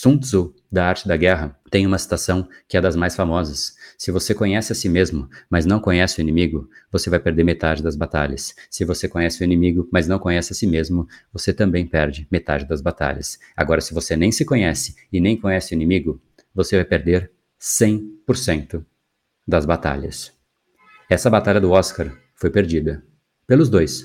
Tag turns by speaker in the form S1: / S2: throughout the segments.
S1: Sun Tzu, da Arte da Guerra, tem uma citação que é das mais famosas. Se você conhece a si mesmo, mas não conhece o inimigo, você vai perder metade das batalhas. Se você conhece o inimigo, mas não conhece a si mesmo, você também perde metade das batalhas. Agora, se você nem se conhece e nem conhece o inimigo, você vai perder 100% das batalhas. Essa batalha do Oscar foi perdida pelos dois.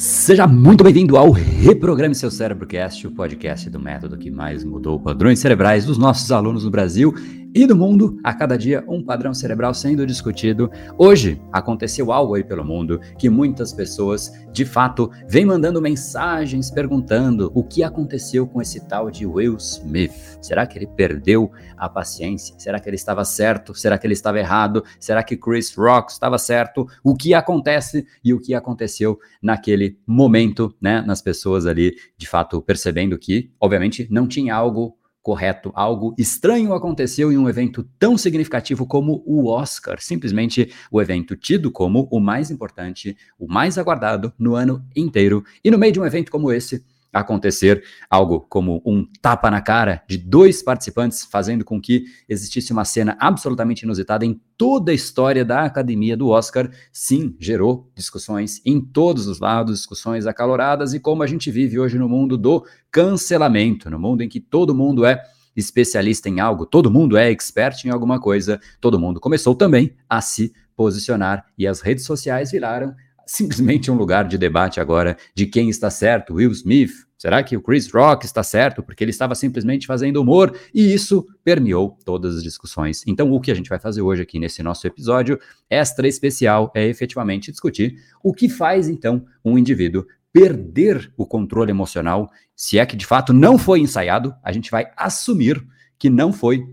S1: Seja muito bem-vindo ao Reprograme Seu Cérebrocast, o podcast do método que mais mudou padrões cerebrais dos nossos alunos no Brasil e do mundo. A cada dia, um padrão cerebral sendo discutido. Hoje, aconteceu algo aí pelo mundo que muitas pessoas, de fato, vêm mandando mensagens perguntando o que aconteceu com esse tal de Will Smith. Será que ele perdeu a paciência? Será que ele estava certo? Será que ele estava errado? Será que Chris Rock estava certo? O que acontece e o que aconteceu naquele momento, né? Nas pessoas ali, de fato, percebendo que, obviamente, não tinha algo correto. Algo estranho aconteceu em um evento tão significativo como o Oscar, simplesmente o evento tido como o mais importante, o mais aguardado no ano inteiro. E no meio de um evento como esse, acontecer algo como um tapa na cara de dois participantes, fazendo com que existisse uma cena absolutamente inusitada em toda a história da academia do Oscar, sim, gerou discussões em todos os lados, discussões acaloradas, e como a gente vive hoje no mundo do cancelamento, no mundo em que todo mundo é especialista em algo, todo mundo é expert em alguma coisa, todo mundo começou também a se posicionar e as redes sociais viraram simplesmente um lugar de debate agora de quem está certo, Will Smith. Será que o Chris Rock está certo porque ele estava simplesmente fazendo humor? E isso permeou todas as discussões. Então, o que a gente vai fazer hoje aqui nesse nosso episódio extra especial é efetivamente discutir o que faz então um indivíduo perder o controle emocional, se é que de fato não foi ensaiado, a gente vai assumir que não foi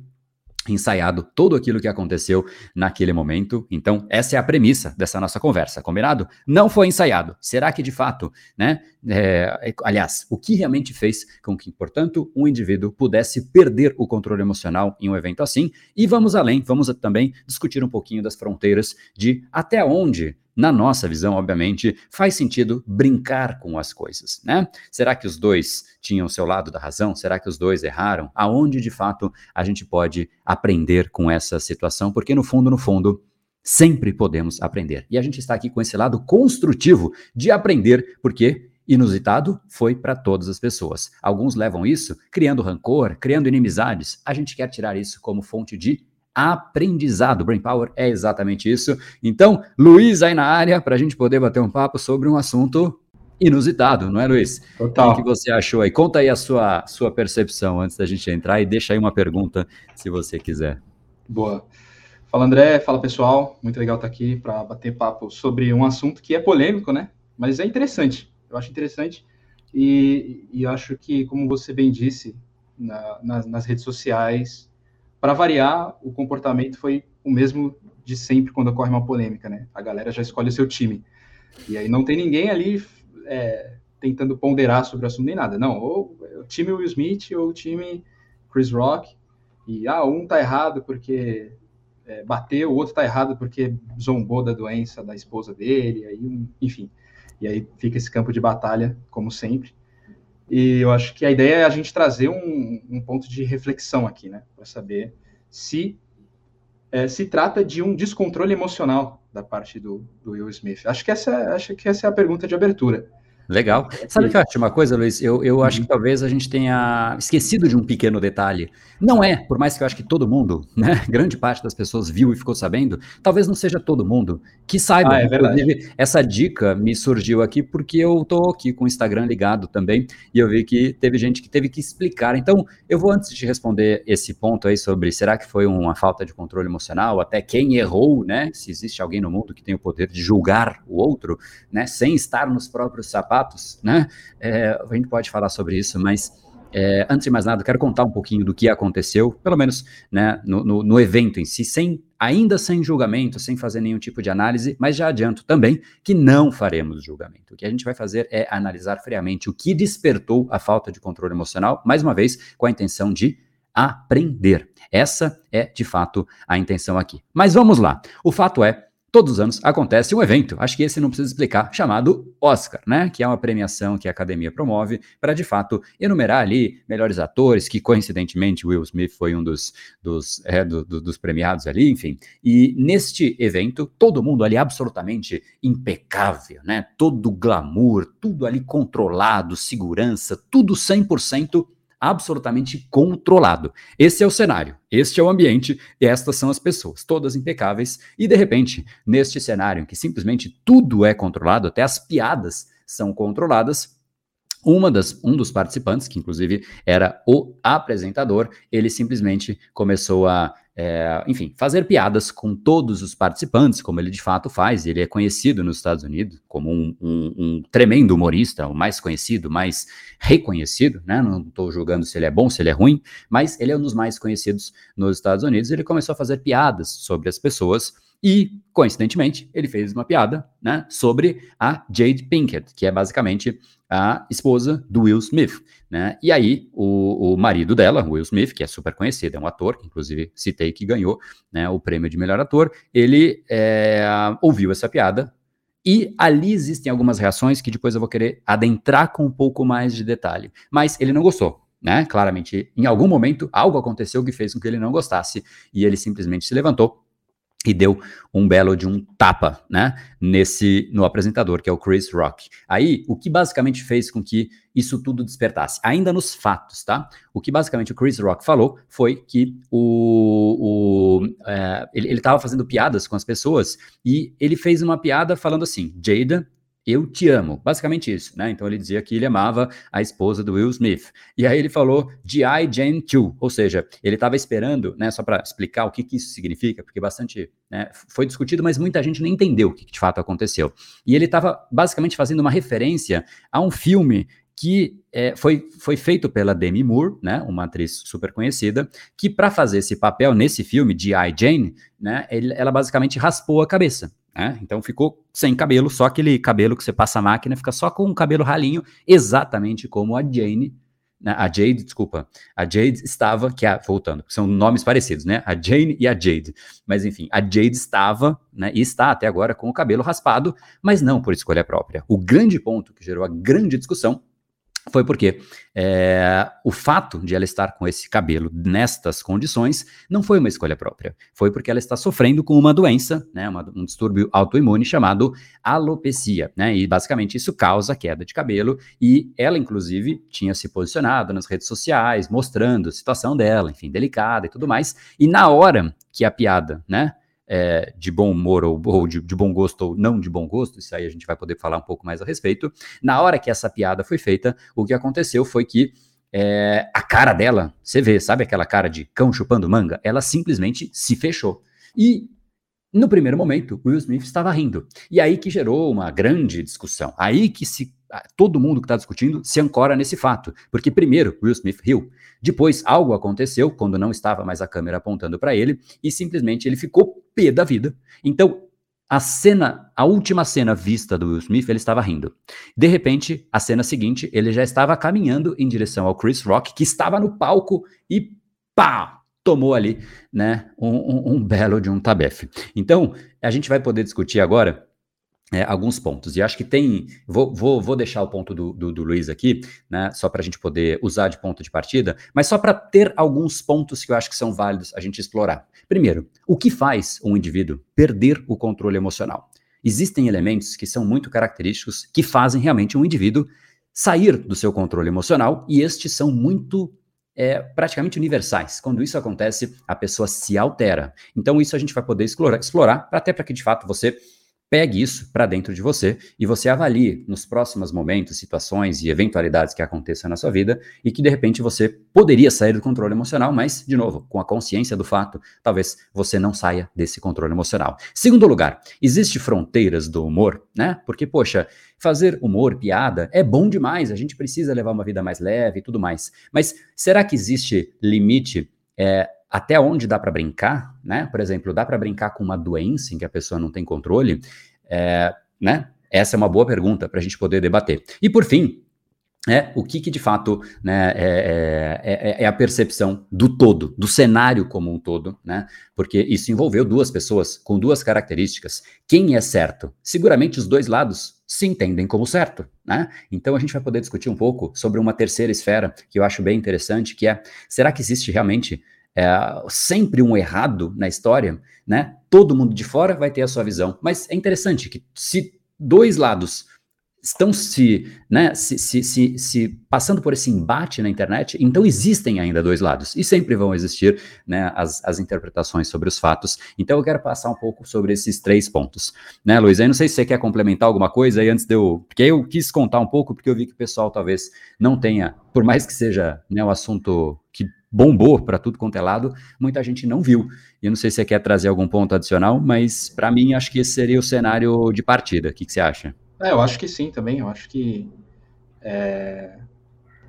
S1: ensaiado todo aquilo que aconteceu naquele momento. Então, essa é a premissa dessa nossa conversa, combinado? Não foi ensaiado. Será que de fato, né? É, aliás, o que realmente fez com que, portanto, um indivíduo pudesse perder o controle emocional em um evento assim? E vamos além, vamos também discutir um pouquinho das fronteiras de até onde na nossa visão, obviamente, faz sentido brincar com as coisas, né? Será que os dois tinham seu lado da razão? Será que os dois erraram? Aonde de fato a gente pode aprender com essa situação? Porque no fundo, no fundo, sempre podemos aprender. E a gente está aqui com esse lado construtivo de aprender, porque inusitado foi para todas as pessoas. Alguns levam isso criando rancor, criando inimizades. A gente quer tirar isso como fonte de aprendizado. Brain Power é exatamente isso. Então, Luiz aí na área para a gente poder bater um papo sobre um assunto inusitado, não é, Luiz? Total. O que você achou aí? Conta aí a sua, sua percepção antes da gente entrar e deixa aí uma pergunta, se você quiser.
S2: Boa. Fala, André. Fala, pessoal. Muito legal estar aqui para bater papo sobre um assunto que é polêmico, né? Mas é interessante. Eu acho interessante. E, e acho que, como você bem disse, na, nas, nas redes sociais, para variar, o comportamento foi o mesmo de sempre quando ocorre uma polêmica, né? A galera já escolhe o seu time. E aí não tem ninguém ali é, tentando ponderar sobre o assunto nem nada. Não, ou o time Will Smith ou o time Chris Rock. E, ah, um tá errado porque é, bateu, o outro tá errado porque zombou da doença da esposa dele, aí, enfim. E aí fica esse campo de batalha, como sempre. E eu acho que a ideia é a gente trazer um, um ponto de reflexão aqui, né? Para saber se é, se trata de um descontrole emocional da parte do, do Will Smith. Acho que essa, acho que essa é a pergunta de abertura.
S1: Legal. Sabe o que eu acho uma coisa, Luiz? Eu, eu acho que uhum. talvez a gente tenha esquecido de um pequeno detalhe. Não é, por mais que eu acho que todo mundo, né, grande parte das pessoas viu e ficou sabendo, talvez não seja todo mundo que saiba. Ah, é verdade. essa dica me surgiu aqui porque eu tô aqui com o Instagram ligado também e eu vi que teve gente que teve que explicar. Então, eu vou antes de responder esse ponto aí sobre será que foi uma falta de controle emocional, até quem errou, né? Se existe alguém no mundo que tem o poder de julgar o outro, né, sem estar nos próprios sapatos fatos, né? É, a gente pode falar sobre isso, mas é, antes de mais nada, quero contar um pouquinho do que aconteceu, pelo menos né, no, no, no, evento em si, sem, ainda sem julgamento, sem fazer nenhum tipo de análise, mas já adianto também que não faremos julgamento. O que a gente vai fazer é analisar friamente o que despertou a falta de controle emocional, mais uma vez, com a intenção de aprender. Essa é, de fato, a intenção aqui. Mas vamos lá. O fato é todos os anos acontece um evento, acho que esse não precisa explicar, chamado Oscar, né? Que é uma premiação que a academia promove para, de fato, enumerar ali melhores atores, que coincidentemente Will Smith foi um dos, dos, é, do, do, dos premiados ali, enfim. E neste evento, todo mundo ali absolutamente impecável, né? Todo glamour, tudo ali controlado, segurança, tudo 100% absolutamente controlado. Esse é o cenário, este é o ambiente e estas são as pessoas, todas impecáveis. E de repente, neste cenário em que simplesmente tudo é controlado, até as piadas são controladas, uma das, um dos participantes, que inclusive era o apresentador, ele simplesmente começou a é, enfim, fazer piadas com todos os participantes, como ele de fato faz. Ele é conhecido nos Estados Unidos como um, um, um tremendo humorista, o mais conhecido, mais reconhecido, né? Não estou julgando se ele é bom, se ele é ruim, mas ele é um dos mais conhecidos nos Estados Unidos. Ele começou a fazer piadas sobre as pessoas e, coincidentemente, ele fez uma piada né, sobre a Jade Pinkett, que é basicamente a esposa do Will Smith. Né? E aí, o, o marido dela, Will Smith, que é super conhecido, é um ator, que inclusive citei que ganhou né, o prêmio de melhor ator, ele é, ouviu essa piada. E ali existem algumas reações que depois eu vou querer adentrar com um pouco mais de detalhe. Mas ele não gostou. Né? Claramente, em algum momento, algo aconteceu que fez com que ele não gostasse e ele simplesmente se levantou e deu um belo de um tapa, né, nesse no apresentador, que é o Chris Rock. Aí, o que basicamente fez com que isso tudo despertasse? Ainda nos fatos, tá? O que basicamente o Chris Rock falou foi que o, o é, ele estava fazendo piadas com as pessoas e ele fez uma piada falando assim, Jada eu te amo. Basicamente isso, né? Então ele dizia que ele amava a esposa do Will Smith. E aí ele falou G.I. Jane 2, ou seja, ele estava esperando, né, só para explicar o que, que, isso significa, porque bastante né, foi discutido, mas muita gente não entendeu o que, que de fato aconteceu. E ele estava basicamente fazendo uma referência a um filme que é, foi, foi feito pela Demi Moore, né, uma atriz super conhecida, que para fazer esse papel nesse filme, G.I. Jane, né, ele, ela basicamente raspou a cabeça. Né? Então ficou sem cabelo, só aquele cabelo que você passa a máquina, fica só com um cabelo ralinho, exatamente como a Jane, né? a Jade, desculpa, a Jade estava, que a, voltando, são nomes parecidos, né? A Jane e a Jade. Mas enfim, a Jade estava, né, e está até agora com o cabelo raspado, mas não por escolha própria. O grande ponto que gerou a grande discussão foi porque é, o fato de ela estar com esse cabelo nestas condições não foi uma escolha própria. Foi porque ela está sofrendo com uma doença, né, uma, um distúrbio autoimune chamado alopecia, né, e basicamente isso causa queda de cabelo. E ela, inclusive, tinha se posicionado nas redes sociais, mostrando a situação dela, enfim, delicada e tudo mais. E na hora que a piada, né, é, de bom humor ou, ou de, de, bom gosto ou não de bom gosto, isso aí a gente vai poder falar um pouco mais a respeito. Na hora que essa piada foi feita, o que aconteceu foi que é, a cara dela, você vê, sabe aquela cara de cão chupando manga? Ela simplesmente se fechou. E no primeiro momento, Will Smith estava rindo. E aí que gerou uma grande discussão. Aí que se todo mundo que está discutindo se ancora nesse fato. Porque primeiro, Will Smith riu. Depois, algo aconteceu quando não estava mais a câmera apontando para ele e simplesmente ele ficou pé da vida. Então, a cena, a última cena vista do Will Smith, ele estava rindo. De repente, a cena seguinte, ele já estava caminhando em direção ao Chris Rock, que estava no palco e pá, tomou ali, né, um, um, um belo de um tabefe. Então, a gente vai poder discutir agora é, alguns pontos. E acho que tem. Vou, vou, vou deixar o ponto do, do, do Luiz aqui, né? Só para a gente poder usar de ponto de partida, mas só para ter alguns pontos que eu acho que são válidos a gente explorar. Primeiro, o que faz um indivíduo perder o controle emocional? Existem elementos que são muito característicos que fazem realmente um indivíduo sair do seu controle emocional, e estes são muito é, praticamente universais. Quando isso acontece, a pessoa se altera. Então, isso a gente vai poder explorar, explorar até para que de fato você Pegue isso para dentro de você e você avalie nos próximos momentos, situações e eventualidades que aconteçam na sua vida e que de repente você poderia sair do controle emocional, mas, de novo, com a consciência do fato, talvez você não saia desse controle emocional. Segundo lugar, existe fronteiras do humor, né? Porque, poxa, fazer humor, piada, é bom demais, a gente precisa levar uma vida mais leve e tudo mais. Mas será que existe limite é, até onde dá para brincar, né? Por exemplo, dá para brincar com uma doença em que a pessoa não tem controle, é, né? Essa é uma boa pergunta para a gente poder debater. E por fim, é o que, que de fato né, é, é, é, é, a percepção do todo, do cenário como um todo, né? Porque isso envolveu duas pessoas com duas características. Quem é certo? Seguramente os dois lados se entendem como certo, né? Então a gente vai poder discutir um pouco sobre uma terceira esfera que eu acho bem interessante, que é será que existe realmente é, sempre um errado na história, né? Todo mundo de fora vai ter a sua visão, mas é interessante que se dois lados estão se, né, se, se, se, se, passando por esse embate na internet, então existem ainda dois lados, e sempre vão existir né, as, as interpretações sobre os fatos. Então eu quero passar um pouco sobre esses três pontos. Né, Luiz? Aí não sei se você quer complementar alguma coisa aí antes de eu. Porque eu quis contar um pouco, porque eu vi que o pessoal talvez não tenha, por mais que seja né, um assunto que bombou para tudo quanto é lado, muita gente não viu. E eu não sei se você quer trazer algum ponto adicional, mas para mim acho que esse seria o cenário de partida. O que, que você acha?
S2: É, eu acho que sim também. Eu acho que é,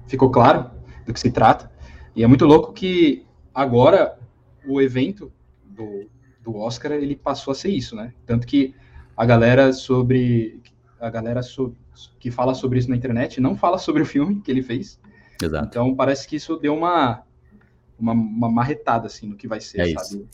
S2: ficou claro do que se trata. E é muito louco que agora o evento do, do Oscar ele passou a ser isso, né? Tanto que a galera sobre a galera sobre, que fala sobre isso na internet não fala sobre o filme que ele fez. Exato. Então parece que isso deu uma uma, uma marretada assim no que vai ser, é sabe,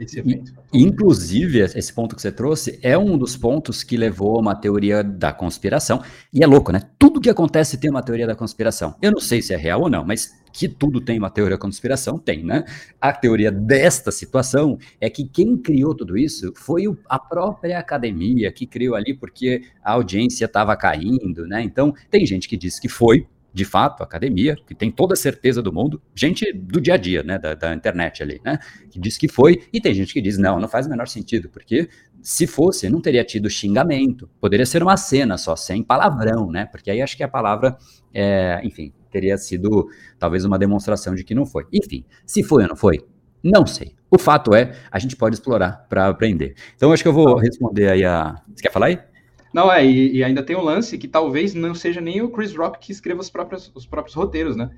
S1: esse evento. Inclusive, esse ponto que você trouxe é um dos pontos que levou a uma teoria da conspiração. E é louco, né? Tudo que acontece tem uma teoria da conspiração. Eu não sei se é real ou não, mas que tudo tem uma teoria da conspiração, tem, né? A teoria desta situação é que quem criou tudo isso foi a própria academia que criou ali porque a audiência estava caindo, né? Então, tem gente que diz que foi de fato, academia, que tem toda a certeza do mundo, gente do dia a dia, né, da, da, internet ali, né, que diz que foi, e tem gente que diz, não, não faz o menor sentido, porque se fosse, não teria tido xingamento, poderia ser uma cena só, sem palavrão, né, porque aí acho que a palavra, é, enfim, teria sido talvez uma demonstração de que não foi. Enfim, se foi ou não foi, não sei. O fato é, a gente pode explorar para aprender. Então, acho que eu vou responder aí a. Você quer falar aí?
S2: Não, é, e, e, ainda tem um lance que talvez não seja nem o Chris Rock que escreva os próprios, os próprios roteiros, né?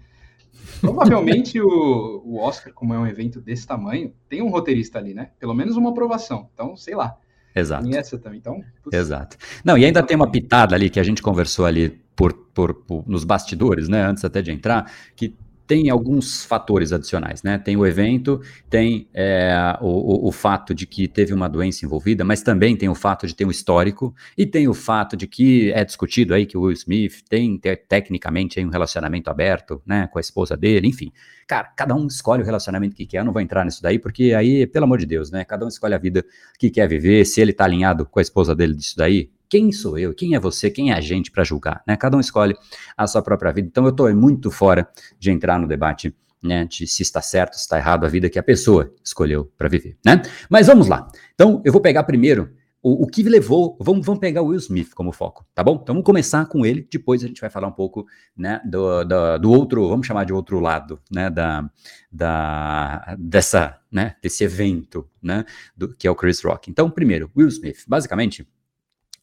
S2: Provavelmente o, o Oscar, como é um evento desse tamanho, tem um roteirista ali, né? Pelo menos uma aprovação. Então, sei lá.
S1: Exato.
S2: Tem essa também. Então,
S1: putz. Exato. Não, e ainda tem uma pitada ali que a gente conversou ali por, por, por, nos bastidores, né? Antes até de entrar, que tem alguns fatores adicionais, né? Tem o evento, tem é, o, o, o, fato de que teve uma doença envolvida, mas também tem o fato de ter um histórico, e tem o fato de que é discutido aí que o Will Smith tem te, tecnicamente um relacionamento aberto, né, com a esposa dele, enfim. Cara, cada um escolhe o relacionamento que quer, eu não vou entrar nisso daí, porque aí, pelo amor de Deus, né? Cada um escolhe a vida que quer viver, se ele tá alinhado com a esposa dele disso daí, quem sou eu? Quem é você? Quem é a gente para julgar? Né? Cada um escolhe a sua própria vida. Então eu estou muito fora de entrar no debate né, de se está certo, se está errado a vida que a pessoa escolheu para viver, né? Mas vamos lá. Então eu vou pegar primeiro o, o, que levou, vamos, vamos pegar o Will Smith como foco, tá bom? Então vamos começar com ele, depois a gente vai falar um pouco, né, do, do, do outro, vamos chamar de outro lado, né, da, da, dessa, né, desse evento, né, do, que é o Chris Rock. Então, primeiro, Will Smith, basicamente,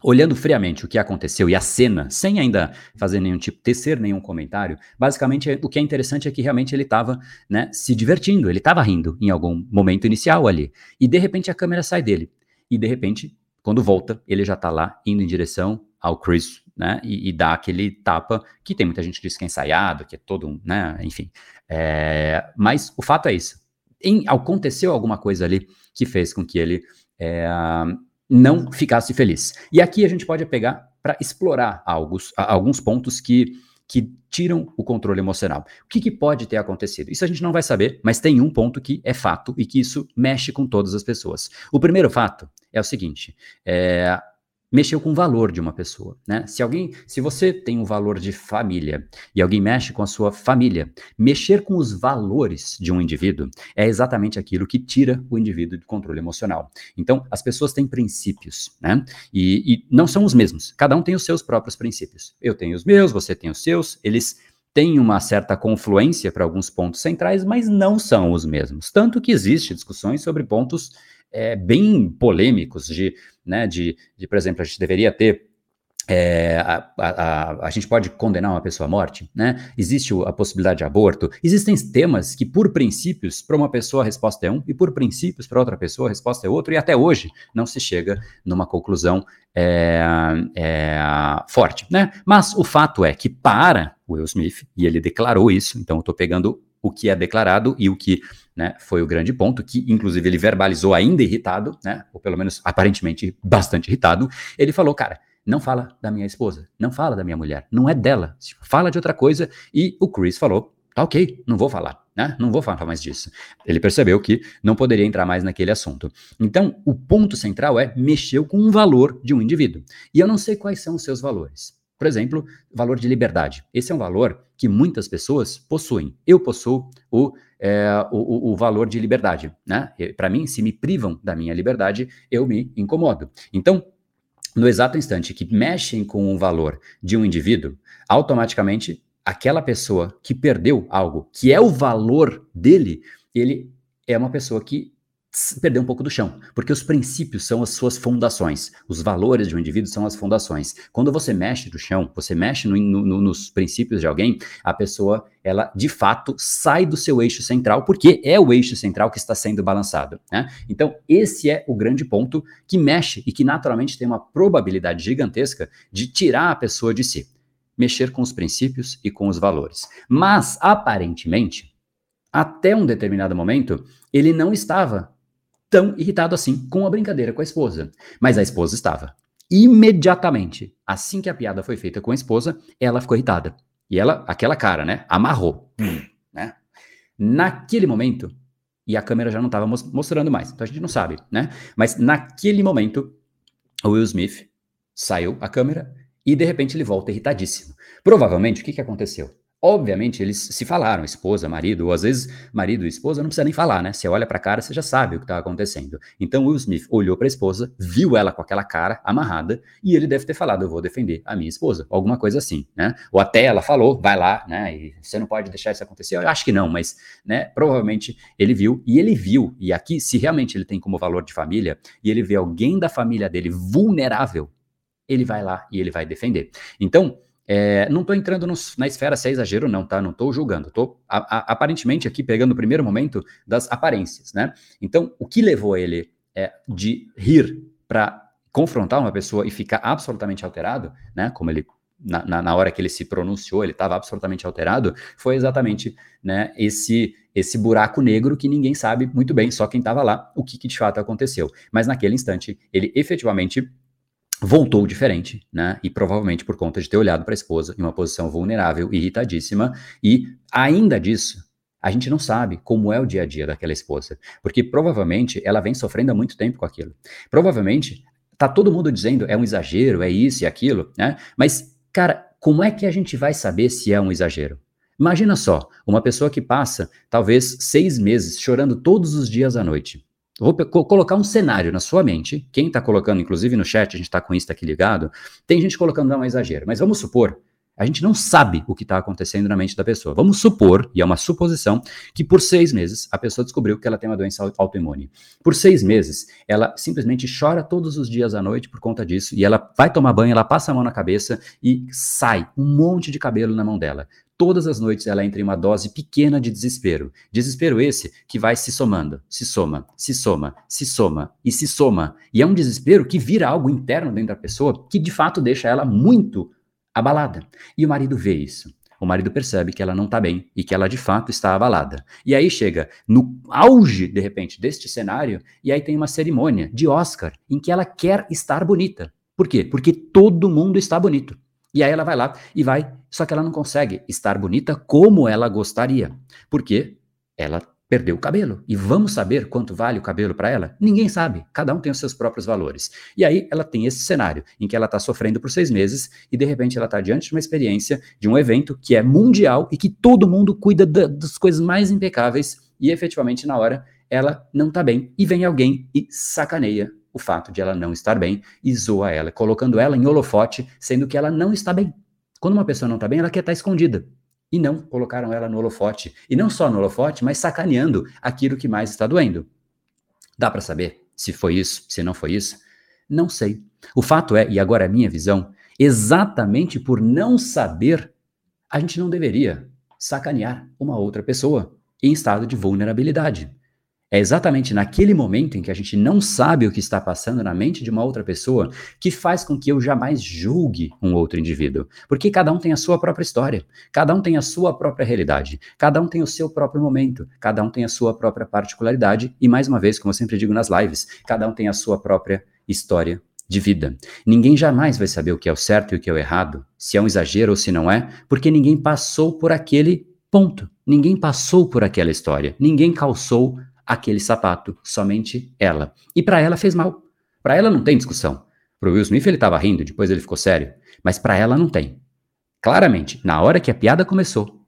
S1: olhando friamente o que aconteceu e a cena, sem ainda fazer nenhum tipo, tecer nenhum comentário, basicamente o que é interessante é que realmente ele estava né, se divertindo, ele estava rindo em algum momento inicial ali. E de repente a câmera sai dele. E de repente, quando volta, ele já está lá indo em direção ao Chris, né? E, e, dá aquele tapa que tem muita gente que diz que é ensaiado, que é todo um, né? Enfim. É, mas o fato é isso. Em, aconteceu alguma coisa ali que fez com que ele é, não ficasse feliz. E aqui a gente pode pegar para explorar alguns, alguns pontos que, que tiram o controle emocional. O que, que, pode ter acontecido? Isso a gente não vai saber, mas tem um ponto que é fato e que isso mexe com todas as pessoas. O primeiro fato é o seguinte: é, mexeu com o valor de uma pessoa, né? Se alguém, se você tem um valor de família e alguém mexe com a sua família, mexer com os valores de um indivíduo é exatamente aquilo que tira o indivíduo de controle emocional. Então, as pessoas têm princípios, né? E, e não são os mesmos. Cada um tem os seus próprios princípios. Eu tenho os meus, você tem os seus. Eles têm uma certa confluência para alguns pontos centrais, mas não são os mesmos. Tanto que existe discussões sobre pontos é, bem polêmicos de, né, de, de, por exemplo, a gente deveria ter é, a, a, a, gente pode condenar uma pessoa à morte, né? Existe a possibilidade de aborto. Existem temas que, por princípios, para uma pessoa a resposta é um, e por princípios, para outra pessoa a resposta é outro, e até hoje não se chega numa conclusão é, é, forte, né? Mas o fato é que, para Will Smith, e ele declarou isso, então eu estou pegando o que é declarado e o que né, foi o grande ponto, que inclusive ele verbalizou ainda irritado, né? Ou pelo menos aparentemente bastante irritado. Ele falou, cara não fala da minha esposa, não fala da minha mulher, não é dela, tipo, fala de outra coisa. E o Chris falou: tá ok, não vou falar, né? Não vou falar mais disso. Ele percebeu que não poderia entrar mais naquele assunto. Então, o ponto central é mexeu com um valor de um indivíduo. E eu não sei quais são os seus valores. Por exemplo, valor de liberdade. Esse é um valor que muitas pessoas possuem. Eu possuo o, é, o, o, valor de liberdade. Né? Para mim, se me privam da minha liberdade, eu me incomodo. Então, no exato instante que mexem com o valor de um indivíduo, automaticamente aquela pessoa que perdeu algo que é o valor dele, ele é uma pessoa que perder um pouco do chão, porque os princípios são as suas fundações, os valores de um indivíduo são as fundações. Quando você mexe do chão, você mexe no, no, nos princípios de alguém, a pessoa, ela de fato sai do seu eixo central, porque é o eixo central que está sendo balançado. Né? Então, esse é o grande ponto que mexe e que naturalmente tem uma probabilidade gigantesca de tirar a pessoa de si. Mexer com os princípios e com os valores. Mas, aparentemente, até um determinado momento, ele não estava tão irritado assim com a brincadeira com a esposa. Mas a esposa estava. Imediatamente, assim que a piada foi feita com a esposa, ela ficou irritada. E ela, aquela cara, né? Amarrou. Né? Naquele momento, e a câmera já não estava mostrando mais, então a gente não sabe, né? Mas naquele momento, o Will Smith saiu a câmera e de repente ele volta irritadíssimo. Provavelmente, o que, que aconteceu? Obviamente, eles se falaram, esposa, marido, ou às vezes marido e esposa não precisa nem falar, né? Você olha para a cara, você já sabe o que está acontecendo. Então, Will Smith olhou para a esposa, viu ela com aquela cara amarrada, e ele deve ter falado: Eu vou defender a minha esposa, alguma coisa assim, né? Ou até ela falou: Vai lá, né? E você não pode deixar isso acontecer. Eu acho que não, mas, né? Provavelmente ele viu, e ele viu, e aqui, se realmente ele tem como valor de família, e ele vê alguém da família dele vulnerável, ele vai lá e ele vai defender. Então, é, não estou entrando no, na esfera se é exagero, não, tá? Não estou julgando. Estou aparentemente aqui pegando o primeiro momento das aparências, né? Então, o que levou ele é, de rir para confrontar uma pessoa e ficar absolutamente alterado, né? Como ele na, na, na hora que ele se pronunciou, ele estava absolutamente alterado, foi exatamente né, esse esse buraco negro que ninguém sabe muito bem, só quem estava lá, o que, que de fato aconteceu. Mas naquele instante, ele efetivamente voltou diferente, né? E provavelmente por conta de ter olhado para a esposa em uma posição vulnerável, irritadíssima, e ainda disso, a gente não sabe como é o dia a dia daquela esposa, porque provavelmente ela vem sofrendo há muito tempo com aquilo. Provavelmente tá todo mundo dizendo é um exagero, é isso e aquilo, né? Mas cara, como é que a gente vai saber se é um exagero? Imagina só, uma pessoa que passa talvez seis meses chorando todos os dias à noite. Vou colocar um cenário na sua mente. Quem está colocando, inclusive no chat, a gente está com isso aqui ligado. Tem gente colocando não é exagero, mas vamos supor, a gente não sabe o que está acontecendo na mente da pessoa. Vamos supor, e é uma suposição, que por seis meses a pessoa descobriu que ela tem uma doença autoimune. Por seis meses, ela simplesmente chora todos os dias à noite por conta disso, e ela vai tomar banho, ela passa a mão na cabeça e sai um monte de cabelo na mão dela. Todas as noites ela entra em uma dose pequena de desespero. Desespero esse que vai se somando, se soma, se soma, se soma e se soma. E é um desespero que vira algo interno dentro da pessoa que de fato deixa ela muito abalada. E o marido vê isso. O marido percebe que ela não está bem e que ela de fato está abalada. E aí chega no auge, de repente, deste cenário, e aí tem uma cerimônia de Oscar em que ela quer estar bonita. Por quê? Porque todo mundo está bonito. E aí ela vai lá e vai, só que ela não consegue estar bonita como ela gostaria. Porque ela perdeu o cabelo. E vamos saber quanto vale o cabelo para ela? Ninguém sabe. Cada um tem os seus próprios valores. E aí ela tem esse cenário em que ela está sofrendo por seis meses e de repente ela está diante de uma experiência, de um evento que é mundial e que todo mundo cuida da, das coisas mais impecáveis e efetivamente na hora ela não está bem e vem alguém e sacaneia o fato de ela não estar bem e zoa ela, colocando ela em holofote, sendo que ela não está bem. Quando uma pessoa não está bem, ela quer estar escondida. E não colocaram ela no holofote. E não só no holofote, mas sacaneando aquilo que mais está doendo. Dá para saber se foi isso, se não foi isso? Não sei. O fato é, e agora é a minha visão, Exatamente por não saber, a gente não deveria sacanear uma outra pessoa em estado de vulnerabilidade. É exatamente naquele momento em que a gente não sabe o que está passando na mente de uma outra pessoa que faz com que eu jamais julgue um outro indivíduo. Porque cada um tem a sua própria história, cada um tem a sua própria realidade, cada um tem o seu próprio momento, cada um tem a sua própria particularidade e, mais uma vez, como eu sempre digo nas lives, cada um tem a sua própria história de vida. Ninguém jamais vai saber o que é o certo e o que é o errado, se é um exagero ou se não é, porque ninguém passou por aquele ponto. Ninguém passou por aquela história, ninguém calçou aquele sapato, somente ela. E para ela fez mal. Para ela não tem discussão. Para o Will Smith ele estava rindo, depois ele ficou sério, mas para ela não tem. Claramente, na hora que a piada começou,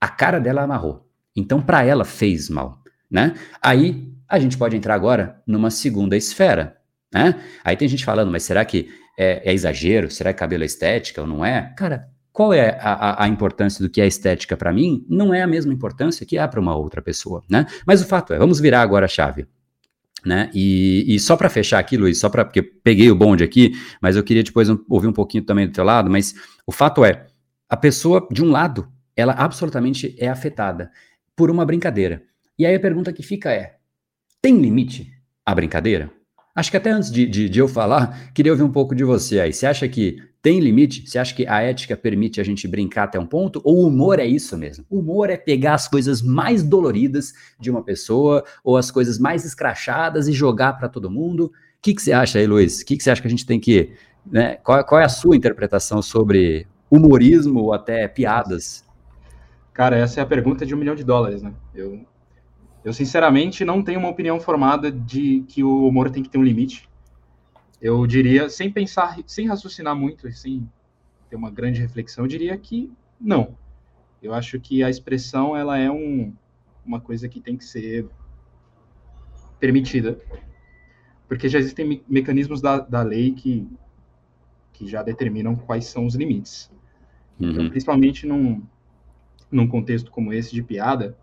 S1: a cara dela amarrou. Então para ela fez mal, né? Aí a gente pode entrar agora numa segunda esfera, né? Aí tem gente falando, mas será que é, é exagero? Será que cabelo é estética ou não é? Cara, qual é a, a importância do que é estética para mim? Não é a mesma importância que é para uma outra pessoa, né? Mas o fato é, vamos virar agora a chave. Né? E, e só para fechar aqui, Luiz, só para porque peguei o bonde aqui, mas eu queria depois ouvir um pouquinho também do teu lado, mas o fato é, a pessoa de um lado, ela absolutamente é afetada por uma brincadeira. E aí a pergunta que fica é: tem limite a brincadeira? Acho que até antes de, de, de, eu falar, queria ouvir um pouco de você aí. Você acha que tem limite? Você acha que a ética permite a gente brincar até um ponto? Ou o humor é isso mesmo? O humor é pegar as coisas mais doloridas de uma pessoa ou as coisas mais escrachadas e jogar para todo mundo? O que, que você acha aí, Luiz? O que, que você acha que a gente tem que. Né? Qual, qual é a sua interpretação sobre humorismo ou até piadas?
S2: Cara, essa é a pergunta de um milhão de dólares, né? Eu eu, sinceramente, não tenho uma opinião formada de que o humor tem que ter um limite. Eu diria, sem pensar, sem raciocinar muito, sem ter uma grande reflexão, eu diria que não. Eu acho que a expressão, ela é um, uma coisa que tem que ser permitida. Porque já existem me mecanismos da, da lei que, que já determinam quais são os limites. Então, uhum. Então, principalmente num, num contexto como esse de piada,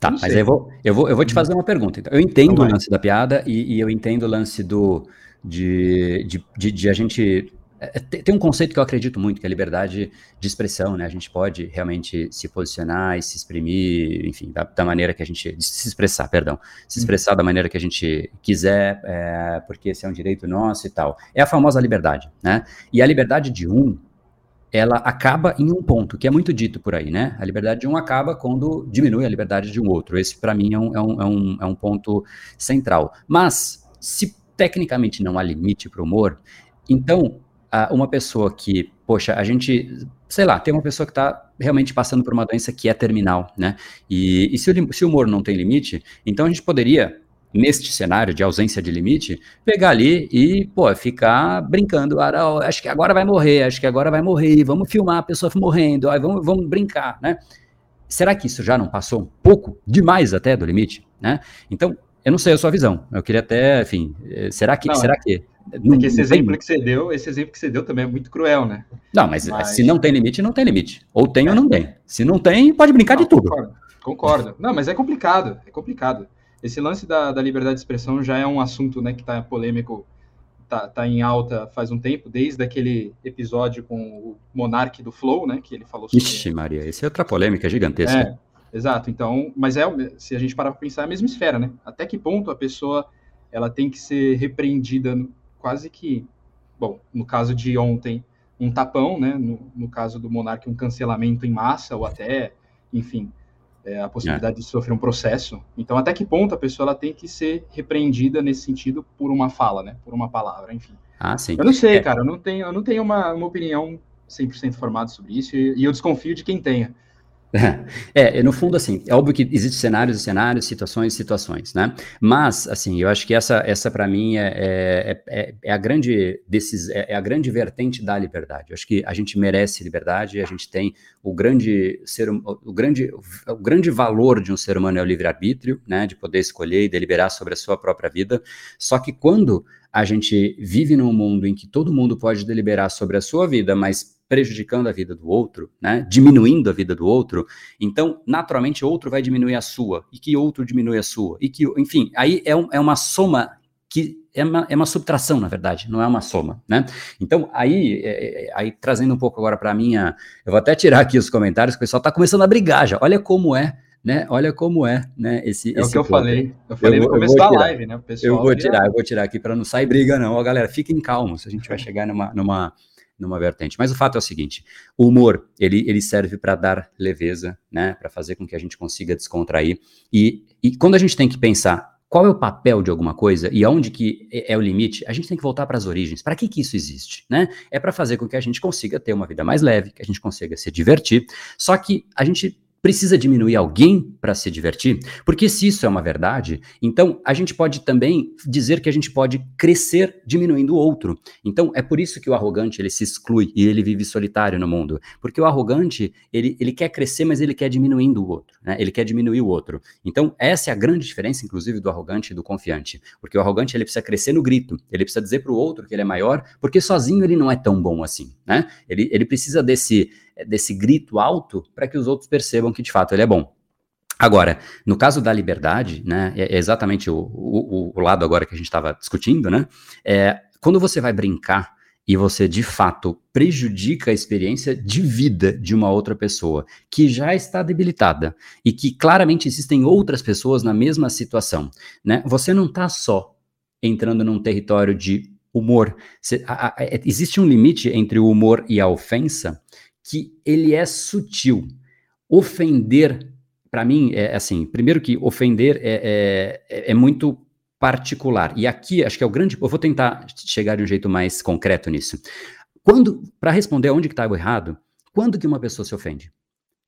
S1: Tá, mas eu vou, eu, vou, eu vou te fazer uma pergunta. Então, eu entendo então o lance da piada e, e, eu entendo o lance do, de, de, de, de a gente é, é, tem um conceito que eu acredito muito, que é a liberdade de expressão, né? A gente pode realmente se posicionar e se exprimir, enfim, da, da maneira que a gente. se expressar, perdão. Se uhum. expressar da maneira que a gente quiser, é, porque esse é um direito nosso e tal. É a famosa liberdade, né? E a liberdade de um ela acaba em um ponto, que é muito dito por aí, né? A liberdade de um acaba quando diminui a liberdade de um outro. Esse, para mim, é um, é, um, é, um, é um ponto central. Mas, se tecnicamente não há limite para o humor, então, uma pessoa que, poxa, a gente, sei lá, tem uma pessoa que está realmente passando por uma doença que é terminal, né? E, e se, o, se o humor não tem limite, então a gente poderia neste cenário de ausência de limite, pegar ali e, pô, ficar brincando. Ah, acho que agora vai morrer, acho que agora vai morrer, vamos filmar a pessoa morrendo, vamos, vamos brincar, né? Será que isso já não passou um pouco demais até do limite, né? Então, eu não sei a sua visão. Eu queria até, enfim, eh, será que, não, será que
S2: não, é esse exemplo que você deu, esse exemplo que você deu também é muito cruel, né?
S1: Não, mas, mas... se não tem limite, não tem limite. Ou tem é. ou não tem. Se não tem, pode brincar não, de tudo.
S2: Concordo, concordo. Não, mas é complicado, é complicado. Esse lance da, da liberdade de expressão já é um assunto né, que está polêmico, está tá em alta faz um tempo, desde aquele episódio com o monarque do Flow, né, que ele falou
S1: sobre... Ixi, Maria, esse é outra polêmica gigantesca.
S2: É, exato, então, mas é, se a gente parar para pensar, é a mesma esfera, né? Até que ponto a pessoa ela tem que ser repreendida quase que, bom, no caso de ontem, um tapão, né? No, no caso do monarca, um cancelamento em massa, ou até, enfim, é, a possibilidade é. de sofrer um processo. Então, até que ponto a pessoa ela tem que ser repreendida nesse sentido por uma fala, né? Por uma palavra, enfim.
S1: Ah, sim.
S2: Eu não sei, é. cara, eu não tenho, eu não tenho uma, uma opinião 100% formada sobre isso e, e eu desconfio de quem tenha.
S1: É, no fundo, assim, é óbvio que existem cenários e cenários, situações e situações, né? Mas, assim, eu acho que essa, essa para mim, é, é, é, é, a grande desses, é, é, a grande vertente da liberdade. Eu acho que a gente merece liberdade, a gente tem o grande ser, hum, o grande, o grande valor de um ser humano é o livre-arbítrio, né? De poder escolher e deliberar sobre a sua própria vida. Só que quando a gente vive num mundo em que todo mundo pode deliberar sobre a sua vida, mas prejudicando a vida do outro, né? Diminuindo a vida do outro, então naturalmente outro vai diminuir a sua e que outro diminui a sua e que, enfim, aí é, um, é uma soma que é uma, é uma subtração, na verdade, não é uma soma, né? Então, aí, é, é aí trazendo um pouco agora para a minha. Eu vou até tirar aqui os comentários, que o pessoal está começando a brigar já. Olha como é né? Olha como é, né? Esse,
S2: é
S1: esse
S2: o que eu falei. Eu falei eu, no começo da live, né? O
S1: pessoal eu vou tirar, eu vou tirar aqui para não sair briga, não. Ó, galera, fiquem calmos. A gente vai chegar numa, numa, numa vertente. Mas o fato é o seguinte: o humor ele, ele serve para dar leveza, né? Para fazer com que a gente consiga descontrair. E, e quando a gente tem que pensar qual é o papel de alguma coisa e aonde que é, é o limite, a gente tem que voltar para as origens. Para que que isso existe, né? É para fazer com que a gente consiga ter uma vida mais leve, que a gente consiga se divertir. Só que a gente precisa diminuir alguém para se divertir? Porque se isso é uma verdade, então a gente pode também dizer que a gente pode crescer diminuindo o outro. Então é por isso que o arrogante ele se exclui e ele vive solitário no mundo, porque o arrogante ele, ele quer crescer, mas ele quer diminuindo o outro, né? Ele quer diminuir o outro. Então essa é a grande diferença, inclusive, do arrogante e do confiante, porque o arrogante ele precisa crescer no grito, ele precisa dizer para o outro que ele é maior, porque sozinho ele não é tão bom assim, né? Ele, ele precisa desse desse grito alto para que os outros percebam que de fato ele é bom. Agora, no caso da liberdade, né, é exatamente o, o, o lado agora que a gente estava discutindo, né? É, quando você vai brincar e você de fato prejudica a experiência de vida de uma outra pessoa que já está debilitada e que claramente existem outras pessoas na mesma situação, né? Você não está só entrando num território de humor. A, a, é, existe um limite entre o humor e a ofensa que ele é sutil. Ofender, para mim, é assim: primeiro que ofender é, é, é, muito particular. E aqui, acho que é o grande. Eu vou tentar chegar de um jeito mais concreto nisso. Quando, para responder onde que está o errado, quando que uma pessoa se ofende?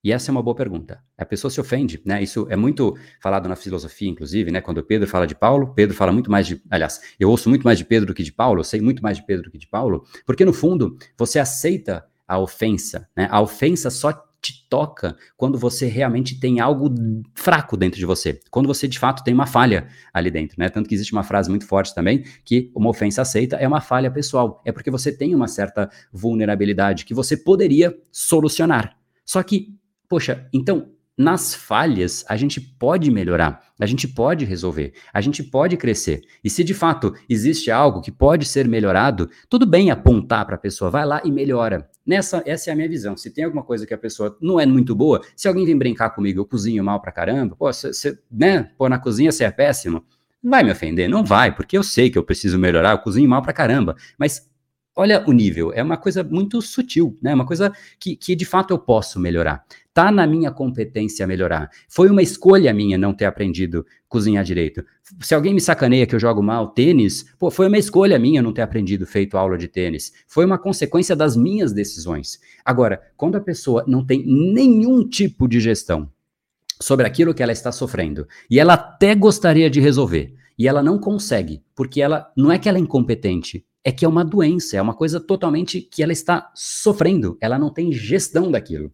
S1: E essa é uma boa pergunta. A pessoa se ofende, né? Isso é muito falado na filosofia, inclusive, né? Quando Pedro fala de Paulo, Pedro fala muito mais de. Aliás, eu ouço muito mais de Pedro do que de Paulo, eu sei muito mais de Pedro do que de Paulo, porque no fundo você aceita a ofensa. Né? A ofensa só te toca quando você realmente tem algo fraco dentro de você, quando você de fato tem uma falha ali dentro, né? Tanto que existe uma frase muito forte também que uma ofensa aceita é uma falha pessoal, é porque você tem uma certa vulnerabilidade que você poderia solucionar. Só que, poxa, então nas falhas a gente pode melhorar, a gente pode resolver, a gente pode crescer. E se de fato existe algo que pode ser melhorado, tudo bem apontar para a pessoa, vai lá e melhora. Nessa, essa é a minha visão. Se tem alguma coisa que a pessoa não é muito boa, se alguém vem brincar comigo, eu cozinho mal pra caramba, pô, você, né, pô, na cozinha você é péssimo, vai me ofender, não vai, porque eu sei que eu preciso melhorar, eu cozinho mal pra caramba, mas olha o nível, é uma coisa muito sutil, né? Uma coisa que, que de fato eu posso melhorar. Tá na minha competência melhorar. Foi uma escolha minha não ter aprendido cozinhar direito. Se alguém me sacaneia que eu jogo mal tênis, pô, foi uma escolha minha não ter aprendido feito aula de tênis. Foi uma consequência das minhas decisões. Agora, quando a pessoa não tem nenhum tipo de gestão sobre aquilo que ela está sofrendo e ela até gostaria de resolver e ela não consegue, porque ela não é que ela é incompetente, é que é uma doença, é uma coisa totalmente que ela está sofrendo, ela não tem gestão daquilo.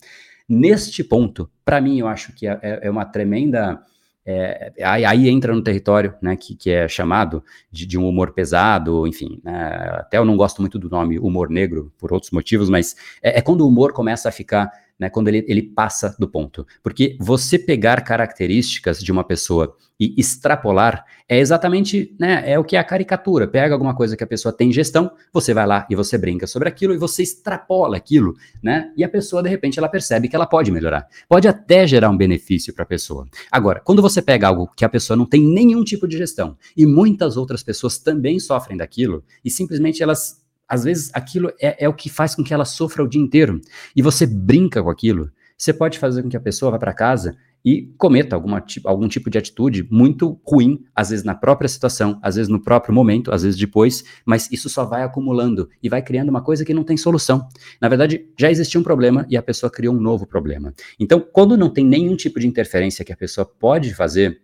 S1: Neste ponto, para mim, eu acho que é, é, é uma tremenda. É, aí, aí, entra no território né, que, que é chamado de, de, um humor pesado, enfim. Né, até eu não gosto muito do nome humor negro por outros motivos, mas é, é quando o humor começa a ficar né, quando ele, ele passa do ponto. Porque você pegar características de uma pessoa e extrapolar é exatamente né, é o que é a caricatura. Pega alguma coisa que a pessoa tem gestão, você vai lá e você brinca sobre aquilo e você extrapola aquilo, né? E a pessoa, de repente, ela percebe que ela pode melhorar. Pode até gerar um benefício para a pessoa. Agora, quando você pega algo que a pessoa não tem nenhum tipo de gestão e muitas outras pessoas também sofrem daquilo e simplesmente elas às vezes aquilo é, é o que faz com que ela sofra o dia inteiro. E você brinca com aquilo. Você pode fazer com que a pessoa vá para casa e cometa alguma, algum tipo de atitude muito ruim, às vezes na própria situação, às vezes no próprio momento, às vezes depois, mas isso só vai acumulando e vai criando uma coisa que não tem solução. Na verdade, já existia um problema e a pessoa criou um novo problema. Então, quando não tem nenhum tipo de interferência que a pessoa pode fazer,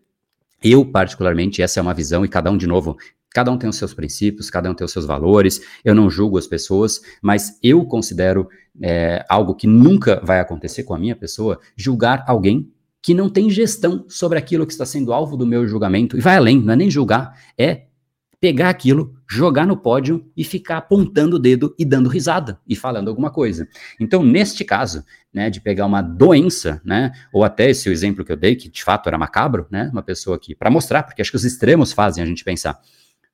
S1: eu, particularmente, essa é uma visão, e cada um, de novo, Cada um tem os seus princípios, cada um tem os seus valores. Eu não julgo as pessoas, mas eu considero é, algo que nunca vai acontecer com a minha pessoa julgar alguém que não tem gestão sobre aquilo que está sendo alvo do meu julgamento. E vai além, não é nem julgar, é pegar aquilo, jogar no pódio e ficar apontando o dedo e dando risada e falando alguma coisa. Então, neste caso, né, de pegar uma doença, né, ou até esse exemplo que eu dei, que de fato era macabro, né, uma pessoa que, para mostrar, porque acho que os extremos fazem a gente pensar,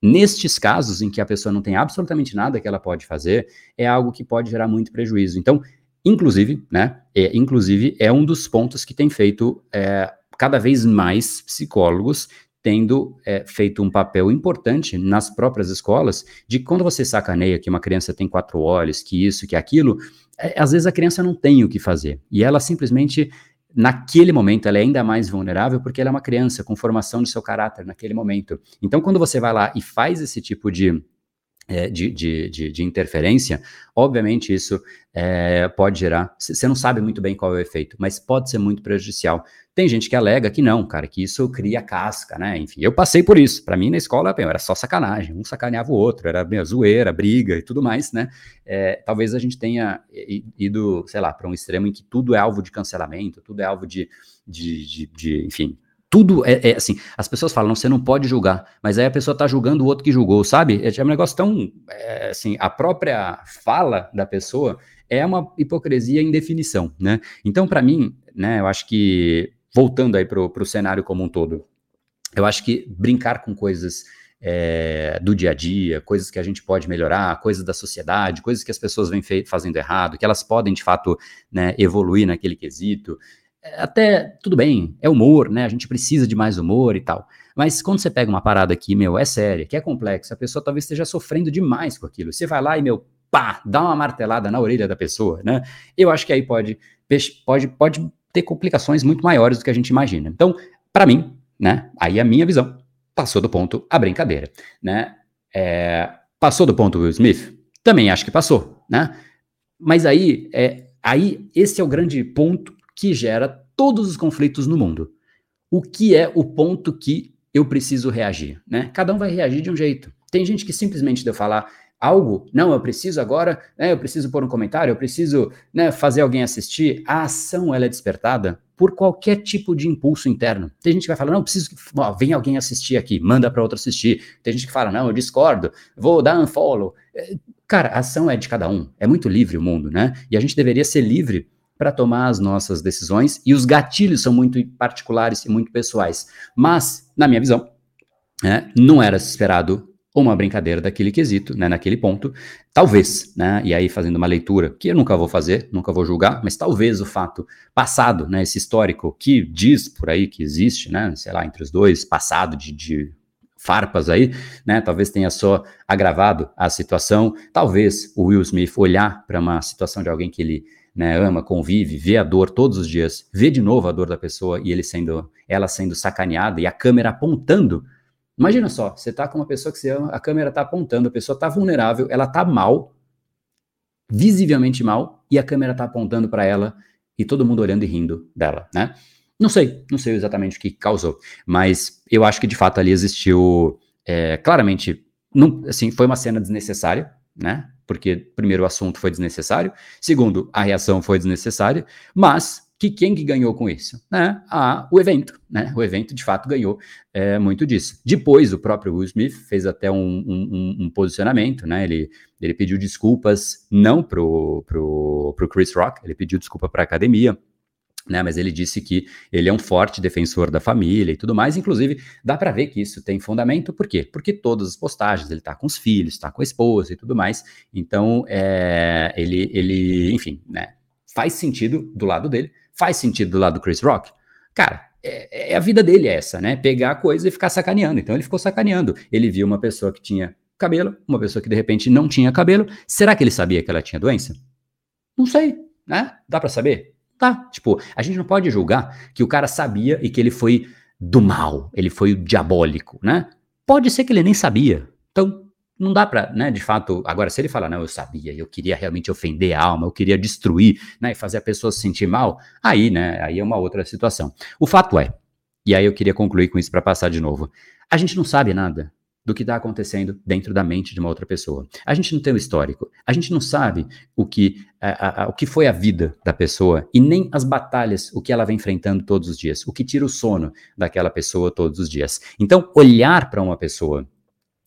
S1: nestes casos em que a pessoa não tem absolutamente nada que ela pode fazer, é algo que pode gerar muito prejuízo. Então, inclusive, né, é, inclusive é um dos pontos que tem feito é, cada vez mais psicólogos tendo é, feito um papel importante nas próprias escolas de quando você sacaneia que uma criança tem quatro olhos, que isso, que aquilo, é, às vezes a criança não tem o que fazer. E ela simplesmente, naquele momento, ela é ainda mais vulnerável porque ela é uma criança com formação de seu caráter naquele momento. Então, quando você vai lá e faz esse tipo de, de, de, de, interferência, obviamente isso é, pode gerar. Você não sabe muito bem qual é o efeito, mas pode ser muito prejudicial. Tem gente que alega que não, cara, que isso cria casca, né? Enfim, eu passei por isso. Para mim, na escola, era só sacanagem. Um sacaneava o outro, era minha zoeira, briga e tudo mais, né? É, talvez a gente tenha ido, sei lá, para um extremo em que tudo é alvo de cancelamento, tudo é alvo de, de, de, de enfim, tudo é, é, assim, as pessoas falam, você não pode julgar, mas aí a pessoa tá julgando o outro que julgou, sabe? É, é um negócio tão, é, assim, a própria fala da pessoa é uma hipocrisia em definição, né? Então, para mim, né, eu acho que, voltando aí pro, pro cenário como um todo, eu acho que brincar com coisas é, do dia a dia, coisas que a gente pode melhorar, coisas da sociedade, coisas que as pessoas vêm fazendo errado, que elas podem, de fato, né, evoluir naquele quesito, até tudo bem, é humor, né? A gente precisa de mais humor e tal. Mas quando você pega uma parada aqui, meu, é séria, que é complexa, a pessoa talvez esteja sofrendo demais com aquilo. Você vai lá e, meu, pá, dá uma martelada na orelha da pessoa, né? Eu acho que aí pode, pode, pode ter complicações muito maiores do que a gente imagina. Então, para mim, né? Aí a minha visão passou do ponto a brincadeira, né? É, passou do ponto Will Smith? Também acho que passou, né? Mas aí, é, aí esse é o grande ponto que gera todos os conflitos no mundo. O que é o ponto que eu preciso reagir, né? Cada um vai reagir de um jeito. Tem gente que simplesmente de eu falar algo, não, eu preciso agora, né, eu preciso pôr um comentário, eu preciso né, fazer alguém assistir. A ação ela é despertada por qualquer tipo de impulso interno. Tem gente que vai falar, não, preciso que ó, vem alguém assistir aqui, manda para outro assistir. Tem gente que fala, não, eu discordo, vou dar unfollow. É, cara, a ação é de cada um. É muito livre o mundo, né? E a gente deveria ser livre para tomar as nossas decisões e os gatilhos são muito particulares e muito pessoais. Mas, na minha visão, né, não era esperado uma brincadeira daquele quesito, né, naquele ponto. Talvez, né, e aí fazendo uma leitura que eu nunca vou fazer, nunca vou julgar, mas talvez o fato passado, né, esse histórico que diz por aí que existe, né, sei lá, entre os dois, passado de, de farpas aí, né? Talvez tenha só agravado a situação. Talvez o Will Smith olhar para uma situação de alguém que ele né, ama, convive, vê a dor todos os dias, vê de novo a dor da pessoa e ele sendo, ela sendo sacaneada e a câmera apontando. Imagina só, você tá com uma pessoa que você ama, a câmera tá apontando, a pessoa tá vulnerável, ela tá mal, visivelmente mal, e a câmera tá apontando para ela e todo mundo olhando e rindo dela, né? Não sei, não sei exatamente o que causou, mas eu acho que de fato ali existiu, é, claramente, não, assim, foi uma cena desnecessária, né? Porque, primeiro, o assunto foi desnecessário, segundo, a reação foi desnecessária, mas que quem que ganhou com isso? Né? Ah, o evento, né? O evento, de fato, ganhou é, muito disso. Depois, o próprio Will Smith fez até um, um, um posicionamento, né? Ele, ele pediu desculpas, não pro, pro, pro Chris Rock, ele pediu desculpa para a academia, né, mas ele disse que ele é um forte defensor da família e tudo mais. Inclusive, dá para ver que isso tem fundamento. Por quê? Porque todas as postagens ele tá com os filhos, tá com a esposa e tudo mais. Então, é, ele, ele, enfim, né, faz sentido do lado dele, faz sentido do lado do Chris Rock. Cara, é, é a vida dele essa, né? Pegar a coisa e ficar sacaneando. Então, ele ficou sacaneando. Ele viu uma pessoa que tinha cabelo, uma pessoa que de repente não tinha cabelo. Será que ele sabia que ela tinha doença? Não sei, né? Dá para saber? Tá, tipo, a gente não pode julgar que o cara sabia e que ele foi do mal, ele foi o diabólico, né? Pode ser que ele nem sabia. Então, não dá pra, né, de fato, agora se ele falar, não, eu sabia, eu queria realmente ofender a alma, eu queria destruir, né, e fazer a pessoa se sentir mal, aí, né, aí é uma outra situação. O fato é, e aí eu queria concluir com isso para passar de novo, a gente não sabe nada do que está acontecendo dentro da mente de uma outra pessoa. A gente não tem o histórico, a gente não sabe o que, a, a, o que foi a vida da pessoa e nem as batalhas, o que ela vem enfrentando todos os dias, o que tira o sono daquela pessoa todos os dias. Então, olhar para uma pessoa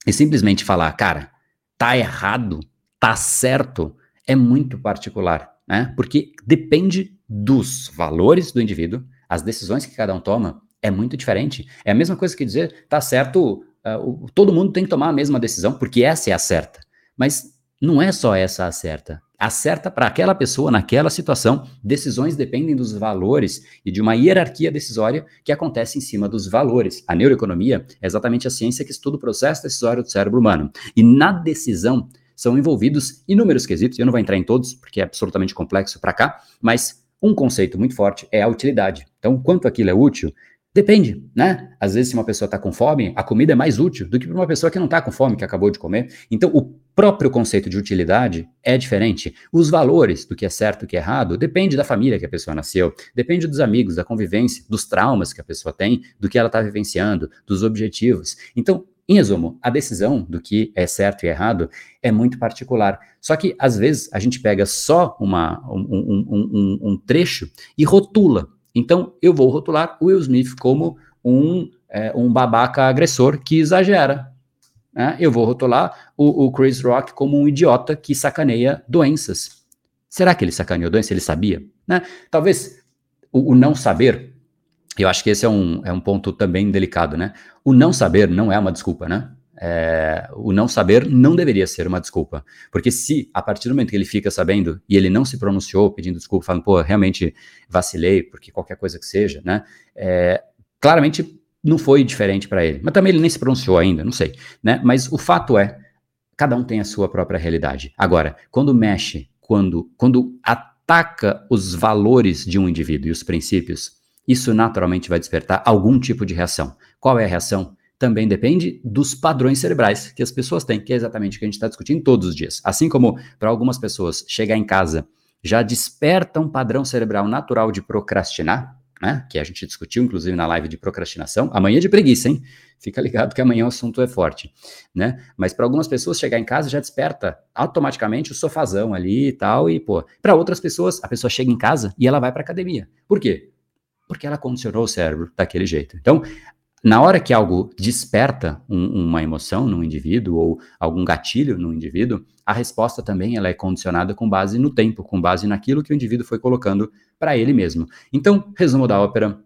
S1: e simplesmente falar, cara, tá errado, tá certo, é muito particular, né? Porque depende dos valores do indivíduo, as decisões que cada um toma é muito diferente. É a mesma coisa que dizer, tá certo uh, todo mundo tem que tomar a mesma decisão, porque essa é a certa. Mas não é só essa a certa. A certa para aquela pessoa, naquela situação, decisões dependem dos valores e de uma hierarquia decisória que acontece em cima dos valores. A neuroeconomia é exatamente a ciência que estuda o processo decisório do cérebro humano. E na decisão são envolvidos inúmeros quesitos, eu não vou entrar em todos, porque é absolutamente complexo para cá, mas um conceito muito forte é a utilidade. Então, quanto aquilo é útil, Depende, né? Às vezes, se uma pessoa está com fome, a comida é mais útil do que para uma pessoa que não está com fome, que acabou de comer. Então, o próprio conceito de utilidade é diferente. Os valores do que é certo e que é errado depende da família que a pessoa nasceu, depende dos amigos, da convivência, dos traumas que a pessoa tem, do que ela está vivenciando, dos objetivos. Então, em resumo, a decisão do que é certo e errado é muito particular. Só que, às vezes, a gente pega só uma, um, um, um, um trecho e rotula então, eu vou rotular o Will Smith como um, é, um babaca agressor que exagera. Né? Eu vou rotular o, o, Chris Rock como um idiota que sacaneia doenças. Será que ele sacaneou doença? Ele sabia? Né? Talvez o, o não saber, eu acho que esse é um, é um ponto também delicado, né? O não saber não é uma desculpa, né? É, o não saber não deveria ser uma desculpa. Porque se, a partir do momento que ele fica sabendo e ele não se pronunciou pedindo desculpa, falando, pô, realmente vacilei, porque qualquer coisa que seja, né? É, claramente não foi diferente para ele. Mas também ele nem se pronunciou ainda, não sei, né? Mas o fato é, cada um tem a sua própria realidade. Agora, quando mexe, quando, quando ataca os valores de um indivíduo e os princípios, isso naturalmente vai despertar algum tipo de reação. Qual é a reação? Também depende dos padrões cerebrais que as pessoas têm, que é exatamente o que a gente está discutindo todos os dias. Assim como para algumas pessoas chegar em casa já desperta um padrão cerebral natural de procrastinar, né? Que a gente discutiu, inclusive, na live de procrastinação. Amanhã é de preguiça, hein? Fica ligado que amanhã o assunto é forte, né? Mas para algumas pessoas chegar em casa já desperta automaticamente o sofazão ali e tal, e pô. Para outras pessoas, a pessoa chega em casa e ela vai para academia. Por quê? Porque ela condicionou o cérebro daquele jeito. Então, na hora que algo desperta um, uma emoção no indivíduo ou algum gatilho no indivíduo, a resposta também ela é condicionada com base no tempo, com base naquilo que o indivíduo foi colocando para ele mesmo. Então, resumo da ópera,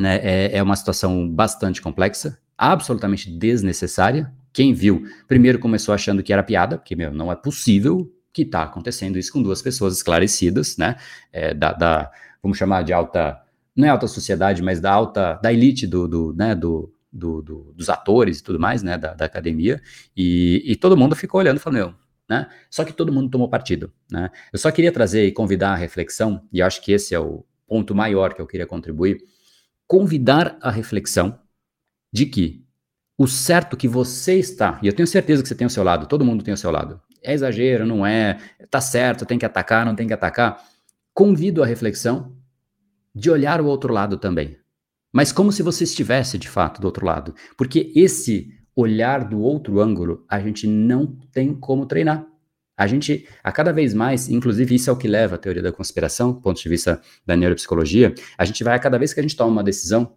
S1: né, é, é uma situação bastante complexa, absolutamente desnecessária. Quem viu, primeiro começou achando que era piada, porque, meu, não é possível que está acontecendo isso com duas pessoas esclarecidas, né, é, da, da, vamos chamar de alta não é alta sociedade, mas da alta, da elite do, do né, do, do, do, dos atores e tudo mais, né, da, da academia, e, e, todo mundo ficou olhando e falou, meu, né, só que todo mundo tomou partido, né, eu só queria trazer e convidar a reflexão, e acho que esse é o ponto maior que eu queria contribuir, convidar a reflexão de que o certo que você está, e eu tenho certeza que você tem o seu lado, todo mundo tem o seu lado, é exagero, não é, tá certo, tem que atacar, não tem que atacar, convido a reflexão de olhar o outro lado também. Mas como se você estivesse de fato do outro lado. Porque esse olhar do outro ângulo a gente não tem como treinar. A gente, a cada vez mais, inclusive isso é o que leva a teoria da conspiração, do ponto de vista da neuropsicologia, a gente vai, a cada vez que a gente toma uma decisão,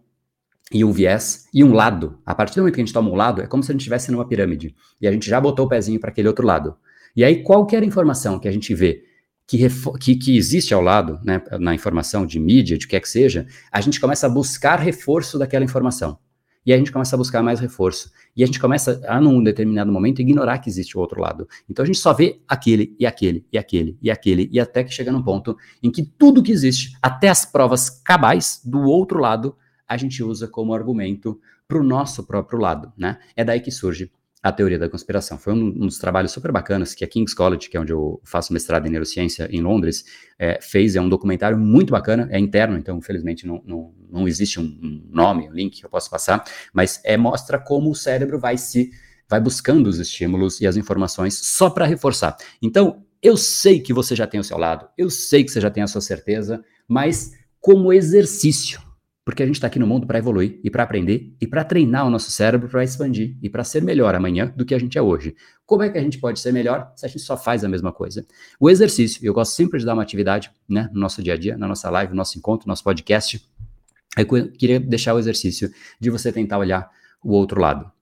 S1: e um viés e um lado. A partir do momento que a gente toma um lado, é como se a gente estivesse numa pirâmide. E a gente já botou o pezinho para aquele outro lado. E aí, qualquer informação que a gente vê que, que, que, existe ao lado, né, na informação de mídia, de que que seja, a gente começa a buscar reforço daquela informação. E a gente começa a buscar mais reforço. E a gente começa a, num determinado momento, ignorar que existe o outro lado. Então a gente só vê aquele, e aquele, e aquele, e aquele, e até que chega num ponto em que tudo que existe, até as provas cabais do outro lado, a gente usa como argumento para o nosso próprio lado. Né? É daí que surge a teoria da conspiração. Foi um, um, dos trabalhos super bacanas que a King's College, que é onde eu faço mestrado em neurociência em Londres, é, fez. É um documentário muito bacana, é interno, então infelizmente não, não, não existe um, nome, um link que eu possa passar, mas é, mostra como o cérebro vai se vai buscando os estímulos e as informações só para reforçar. Então, eu sei que você já tem o seu lado, eu sei que você já tem a sua certeza, mas como exercício, porque a gente está aqui no mundo para evoluir e para aprender e para treinar o nosso cérebro para expandir e para ser melhor amanhã do que a gente é hoje. Como é que a gente pode ser melhor se a gente só faz a mesma coisa? O exercício, eu gosto sempre de dar uma atividade né, no nosso dia a dia, na nossa live, no nosso encontro, no nosso podcast. Eu queria deixar o exercício de você tentar olhar o outro lado.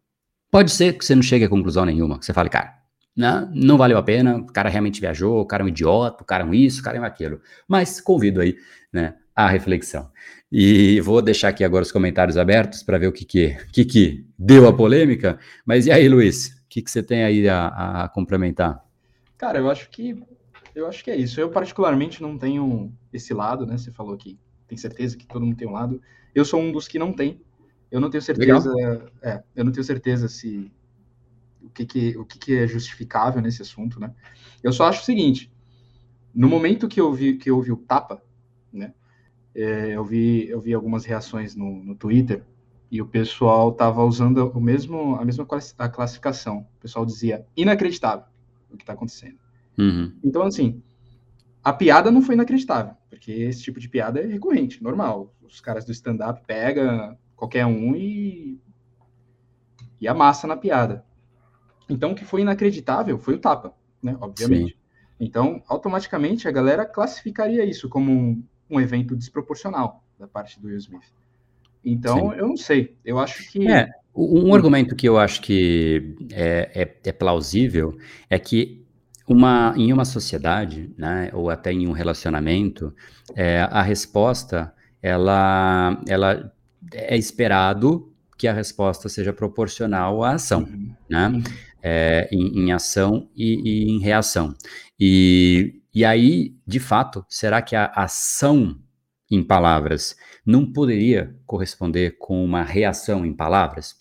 S1: Pode ser que você não chegue a conclusão nenhuma, que você fale, cara, não, né, não valeu a pena, o cara realmente viajou, o cara é um idiota, o cara é um isso, o cara é um aquilo. Mas convido aí, né, a reflexão. E vou deixar aqui agora os comentários abertos para ver o que que, que que deu a polêmica. Mas e aí, Luiz? O que, que você tem aí a, a complementar?
S2: Cara, eu acho que eu acho que é isso. Eu particularmente não tenho esse lado, né? Você falou que tem certeza que todo mundo tem um lado. Eu sou um dos que não tem. Eu não tenho certeza. É, eu não tenho certeza se o que, que o que, que é justificável nesse assunto, né? Eu só acho o seguinte: no momento que eu vi que vi o tapa, né? É, eu vi eu vi algumas reações no, no Twitter e o pessoal tava usando o mesmo a mesma a classificação. O pessoal dizia inacreditável o que está acontecendo. Uhum. Então assim, a piada não foi inacreditável, porque esse tipo de piada é recorrente, normal. Os caras do stand-up pegam qualquer um e, e amassa na piada. Então, o que foi inacreditável foi o tapa, né? Obviamente. Sim. Então, automaticamente, a galera classificaria isso como um, evento desproporcional da parte do Will Smith. Então, Sim. eu não sei. Eu acho que.
S1: É, um argumento que eu acho que é, é, é plausível é que uma, em uma sociedade, né, ou até em um relacionamento, é, a resposta ela, ela é esperado que a resposta seja proporcional à ação, uhum. né? Uhum. É, em, em, ação e, e, em reação. E, e aí, de fato, será que a ação em palavras não poderia corresponder com uma reação em palavras?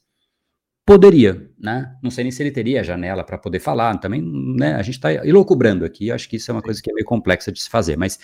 S1: Poderia, né? Não sei nem se ele teria a janela para poder falar, também, né? A gente está elocubrando aqui, acho que isso é uma coisa que é meio complexa de se fazer, mas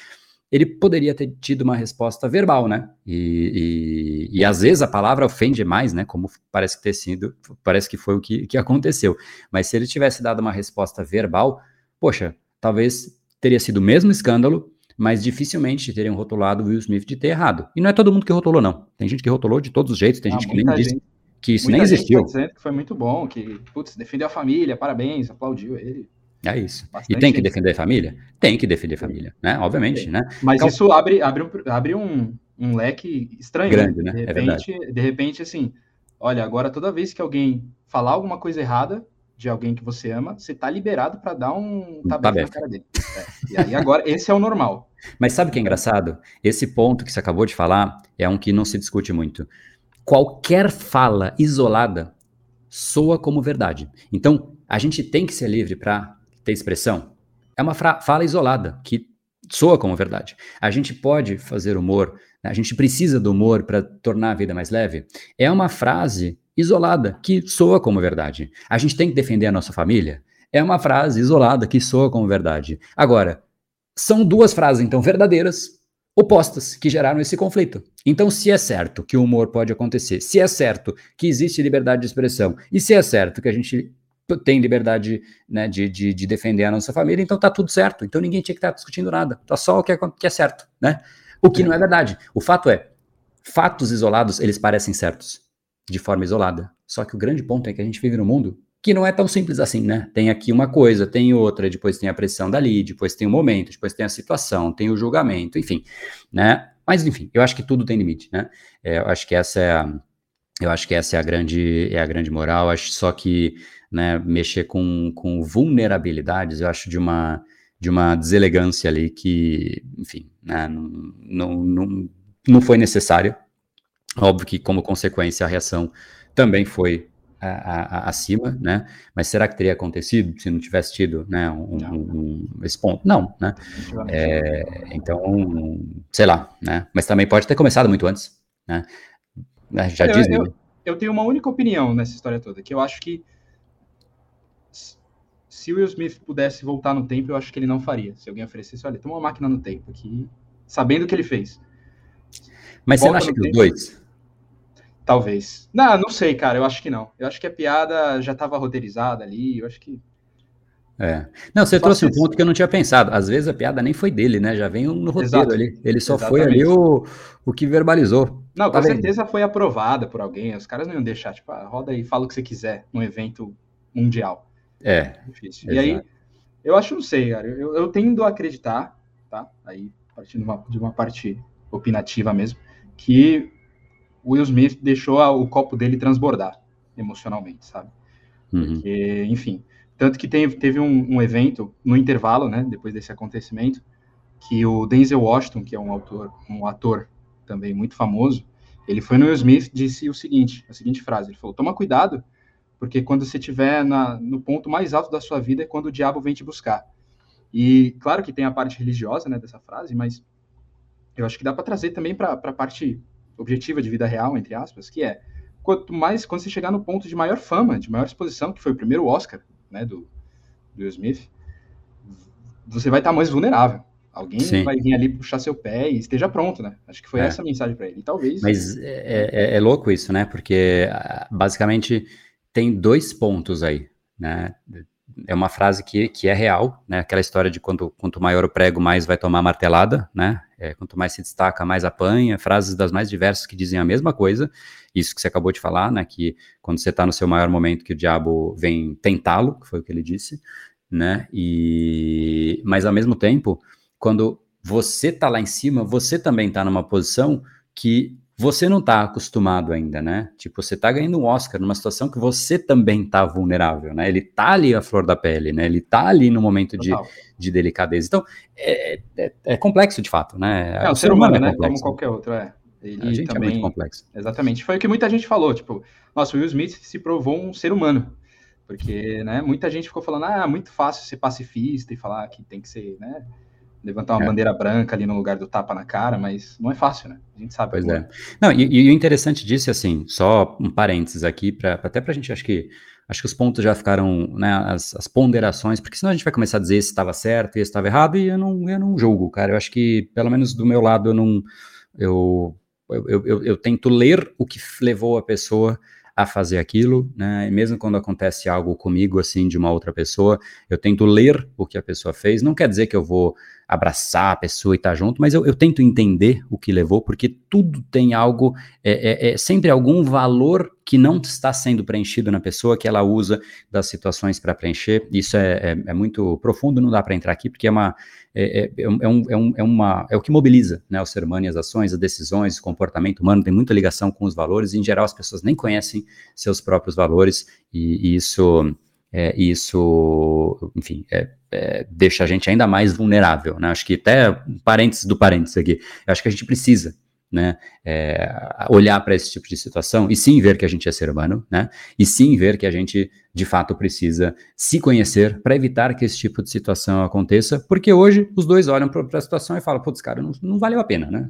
S1: ele poderia ter tido uma resposta verbal, né? E, e, e, às vezes a palavra ofende mais, né? Como parece que ter sido, parece que foi o que, que aconteceu. Mas se ele tivesse dado uma resposta verbal, poxa, talvez teria sido o mesmo escândalo, mas dificilmente teriam rotulado o Will Smith de ter errado. E não é todo mundo que rotulou, não. Tem gente que rotulou de todos os jeitos, tem ah, gente que nem gente, disse que isso nem existiu.
S2: Tá que foi muito bom, que, putz, defendeu a família, parabéns, aplaudiu ele.
S1: É isso. Bastante e tem que defender a família? Tem que defender a família, né? Obviamente, né?
S2: Mas então, isso abre, abre, um, abre um, um leque estranho.
S1: Grande, né?
S2: De
S1: é
S2: repente, é de repente, assim, olha, agora toda vez que alguém falar alguma coisa errada de alguém que você ama, você tá liberado para dar um tabefe na cara dele. É. E aí agora, esse é o normal.
S1: Mas sabe o que é engraçado? Esse ponto que você acabou de falar é um que não se discute muito. Qualquer fala isolada soa como verdade. Então, a gente tem que ser livre para ter expressão, é uma fala isolada, que soa como verdade. A gente pode fazer humor, né? a gente precisa do humor para tornar a vida mais leve. É uma frase isolada, que soa como verdade. A gente tem que defender a nossa família. É uma frase isolada que soa como verdade. Agora, são duas frases, então, verdadeiras, opostas, que geraram esse conflito. Então, se é certo que o humor pode acontecer, se é certo que existe liberdade de expressão, e se é certo que a gente tem liberdade né, de, de, de, defender a nossa família, então tá tudo certo. Então ninguém tinha que estar discutindo nada. Tá só o que é, que é certo, né? O que não é verdade. O fato é, fatos isolados, eles parecem certos, de forma isolada. Só que o grande ponto é que a gente vive num mundo que não é tão simples assim, né? Tem aqui uma coisa, tem outra, depois tem a pressão dali, depois tem o momento, depois tem a situação, tem o julgamento, enfim, né? Mas enfim, eu acho que tudo tem limite, né? É, eu acho que essa é a, eu acho que essa é a grande, é a grande moral. Acho só que né, mexer com, com vulnerabilidades, eu acho de uma, de uma deselegância ali que, enfim, né, não, não, não, não foi necessária. Óbvio que, como consequência, a reação também foi a, a, acima, né? Mas será que teria acontecido se não tivesse tido, né, um, um, esse ponto? Não, né? É, então, sei lá, né? Mas também pode ter começado muito antes, né?
S2: Já eu, diz, eu, né? eu tenho uma única opinião nessa história toda, que eu acho que se o Will Smith pudesse voltar no tempo, eu acho que ele não faria. Se alguém oferecesse, olha, tem uma máquina no tempo aqui, sabendo o que ele fez.
S1: Mas Volta você não acha que os dois?
S2: Talvez. Não, não sei, cara. Eu acho que não. Eu acho que a piada já estava roteirizada ali. Eu acho que.
S1: É. Não, você só trouxe um ponto que eu não tinha pensado. Às vezes a piada nem foi dele, né? Já vem no roteiro Exato. ali. Ele só Exatamente. foi ali o, o que verbalizou.
S2: Não, tá com certeza foi aprovada por alguém. Os caras não iam deixar, tipo, ah, roda aí, fala o que você quiser num evento mundial.
S1: É.
S2: Difícil. E aí, eu acho, não sei, cara. Eu, eu tendo a acreditar, tá? Aí, partindo de uma, de uma parte opinativa mesmo, que o Will Smith deixou a, o copo dele transbordar emocionalmente, sabe? Uhum. Porque, enfim. Tanto que teve, teve um, um, evento no intervalo, né? Depois desse acontecimento, que o Denzel Washington, que é um autor, um ator também muito famoso, ele foi no Will Smith disse o seguinte, a seguinte frase, ele falou: "Toma cuidado, porque quando você estiver no ponto mais alto da sua vida é quando o diabo vem te buscar". E claro que tem a parte religiosa, né, dessa frase, mas eu acho que dá para trazer também para a parte objetiva de vida real, entre aspas, que é quanto mais quando você chegar no ponto de maior fama, de maior exposição, que foi o primeiro Oscar, né, do, do Will Smith, você vai estar mais vulnerável. Alguém Sim. vai vir ali puxar seu pé e esteja pronto, né? Acho que foi é. essa a mensagem para ele. E talvez.
S1: Mas é, é, é, louco isso, né? Porque ah, basicamente tem dois pontos aí, né? É uma frase que, que é real, né? Aquela história de quanto, quanto maior o prego, mais vai tomar martelada, né? É, quanto mais se destaca, mais apanha. Frases das mais diversas que dizem a mesma coisa. Isso que você acabou de falar, né? Que quando você está no seu maior momento, que o diabo vem tentá-lo, que foi o que ele disse, né? E mas ao mesmo tempo quando você está lá em cima, você também está numa posição que você não está acostumado ainda, né? Tipo, você está ganhando um Oscar numa situação que você também está vulnerável, né? Ele está ali a flor da pele, né? Ele está ali no momento de, de delicadeza. Então, é, é, é, complexo de fato, né?
S2: É, o, o ser humano, humano é né? Como qualquer outro, é.
S1: Ele a gente também, é muito complexo.
S2: Exatamente. Foi o que muita gente falou, tipo, nossa, o Will Smith se provou um ser humano. Porque, né, muita gente ficou falando, ah, é muito fácil ser pacifista e falar que tem que ser, né, levantar uma é. bandeira branca ali no lugar do tapa na cara, mas não é fácil, né? A gente sabe.
S1: Pois é. Não, e, e, o interessante disso, é assim, só um parênteses aqui, pra, até para a gente, acho que acho que os pontos já ficaram, né, as, as ponderações, porque senão a gente vai começar a dizer se estava certo e se estava errado, e eu não, eu não julgo, cara. Eu acho que, pelo menos do meu lado, eu não. Eu, eu, eu, eu tento ler o que levou a pessoa a fazer aquilo, né? E mesmo quando acontece algo comigo, assim, de uma outra pessoa, eu tento ler o que a pessoa fez. Não quer dizer que eu vou abraçar a pessoa e estar tá junto, mas eu, eu, tento entender o que levou, porque tudo tem algo, é, é, é, sempre algum valor que não está sendo preenchido na pessoa, que ela usa das situações para preencher. Isso é, é, é, muito profundo, não dá para entrar aqui, porque é uma. É, é, é, um, é, um, é, uma, é o que mobiliza né, o ser humano e as ações, as decisões, o comportamento humano tem muita ligação com os valores, e em geral as pessoas nem conhecem seus próprios valores, e, e isso é, isso, enfim, é, é, deixa a gente ainda mais vulnerável, né? Acho que até parênteses do parênteses aqui, acho que a gente precisa, né, é, olhar para esse tipo de situação e sim ver que a gente é ser humano, né? E sim ver que a gente de fato precisa se conhecer para evitar que esse tipo de situação aconteça, porque hoje os dois olham para a situação e falam, putz, cara, não, não, valeu a pena, né?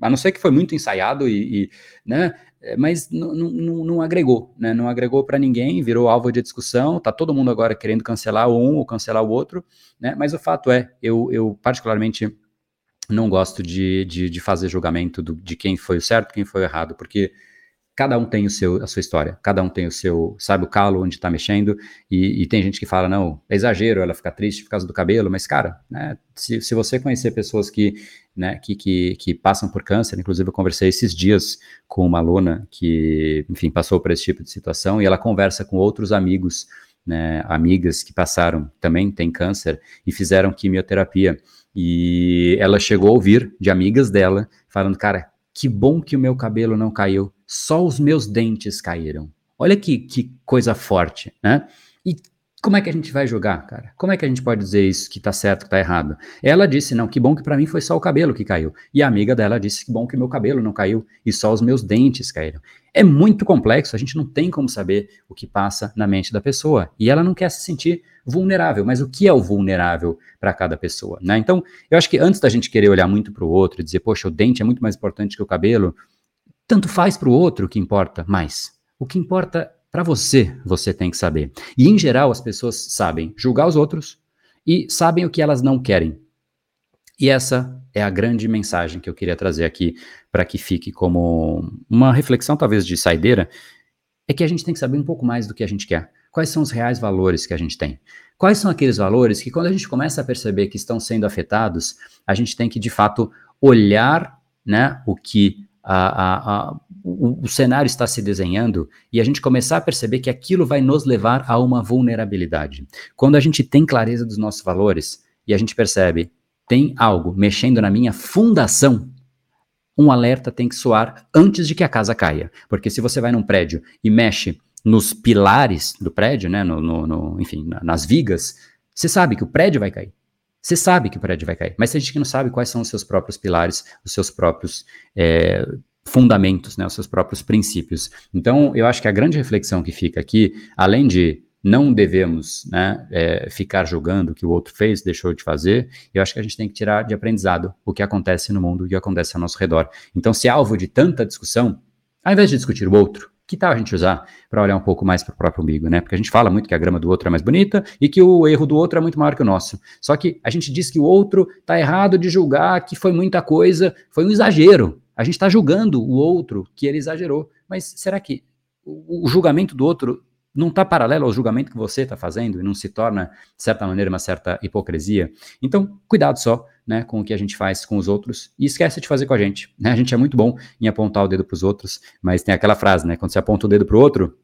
S1: A não ser que foi muito ensaiado e, e né, mas não, agregou, né? Não agregou para ninguém, virou alvo de discussão, tá todo mundo agora querendo cancelar um ou cancelar o outro, né? Mas o fato é, eu, eu particularmente não gosto de, de, de fazer julgamento do, de quem foi o certo, quem foi o errado, porque cada um tem o seu, a sua história, cada um tem o seu, sabe o calo onde está mexendo, e, e, tem gente que fala, não, é exagero ela ficar triste por causa do cabelo, mas cara, né, se, se você conhecer pessoas que, né, que, que, que passam por câncer, inclusive eu conversei esses dias com uma aluna que, enfim, passou por esse tipo de situação, e ela conversa com outros amigos, né, amigas que passaram, também têm câncer, e fizeram quimioterapia, e ela chegou a ouvir de amigas dela, falando, cara, que bom que o meu cabelo não caiu, só os meus dentes caíram. Olha que, que coisa forte, né? E como é que a gente vai julgar, cara? Como é que a gente pode dizer isso que tá certo, que tá errado? Ela disse, não, que bom que para mim foi só o cabelo que caiu. E a amiga dela disse que bom que meu cabelo não caiu e só os meus dentes caíram. É muito complexo, a gente não tem como saber o que passa na mente da pessoa. E ela não quer se sentir vulnerável, mas o que é o vulnerável para cada pessoa, né? Então, eu acho que antes da gente querer olhar muito para o outro e dizer, poxa, o dente é muito mais importante que o cabelo, tanto faz para o outro o que importa mais. O que importa para você, você tem que saber. E em geral, as pessoas sabem julgar os outros e sabem o que elas não querem. E essa é a grande mensagem que eu queria trazer aqui para que fique como uma reflexão, talvez de saideira, é que a gente tem que saber um pouco mais do que a gente quer. Quais são os reais valores que a gente tem? Quais são aqueles valores que, quando a gente começa a perceber que estão sendo afetados, a gente tem que, de fato, olhar né, o que a, a, a, o, o, cenário está se desenhando e a gente começar a perceber que aquilo vai nos levar a uma vulnerabilidade. Quando a gente tem clareza dos nossos valores e a gente percebe, tem algo mexendo na minha fundação, um alerta tem que soar antes de que a casa caia. Porque se você vai num prédio e mexe nos pilares do prédio, né, no, no, no enfim, nas vigas, você sabe que o prédio vai cair. Você sabe que o prédio vai cair, mas tem gente que não sabe quais são os seus próprios pilares, os seus próprios é, fundamentos, né, os seus próprios princípios. Então, eu acho que a grande reflexão que fica aqui, além de não devemos né, é, ficar julgando o que o outro fez, deixou de fazer. Eu acho que a gente tem que tirar de aprendizado o que acontece no mundo, o que acontece ao nosso redor. Então, se alvo de tanta discussão, ao invés de discutir o outro, que tal a gente usar para olhar um pouco mais para o próprio umbigo, né? Porque a gente fala muito que a grama do outro é mais bonita e que o erro do outro é muito maior que o nosso. Só que a gente diz que o outro está errado de julgar que foi muita coisa, foi um exagero. A gente está julgando o outro que ele exagerou. Mas será que o, o julgamento do outro não está paralelo ao julgamento que você está fazendo e não se torna, de certa maneira, uma certa hipocrisia. Então, cuidado só né, com o que a gente faz com os outros e esquece de fazer com a gente. Né? A gente é muito bom em apontar o dedo para os outros, mas tem aquela frase, né? Quando você aponta o dedo para o outro,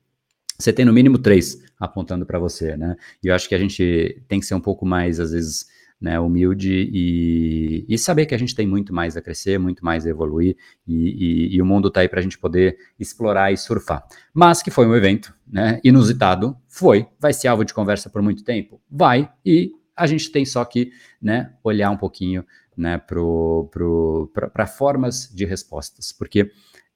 S1: você tem no mínimo três apontando para você, né? E eu acho que a gente tem que ser um pouco mais, às vezes, né, humilde e, e, saber que a gente tem muito mais a crescer, muito mais a evoluir e, e, e o mundo está aí para a gente poder explorar e surfar. Mas que foi um evento né, inusitado, foi, vai ser alvo de conversa por muito tempo? Vai, e a gente tem só que né, olhar um pouquinho né, para formas de respostas, porque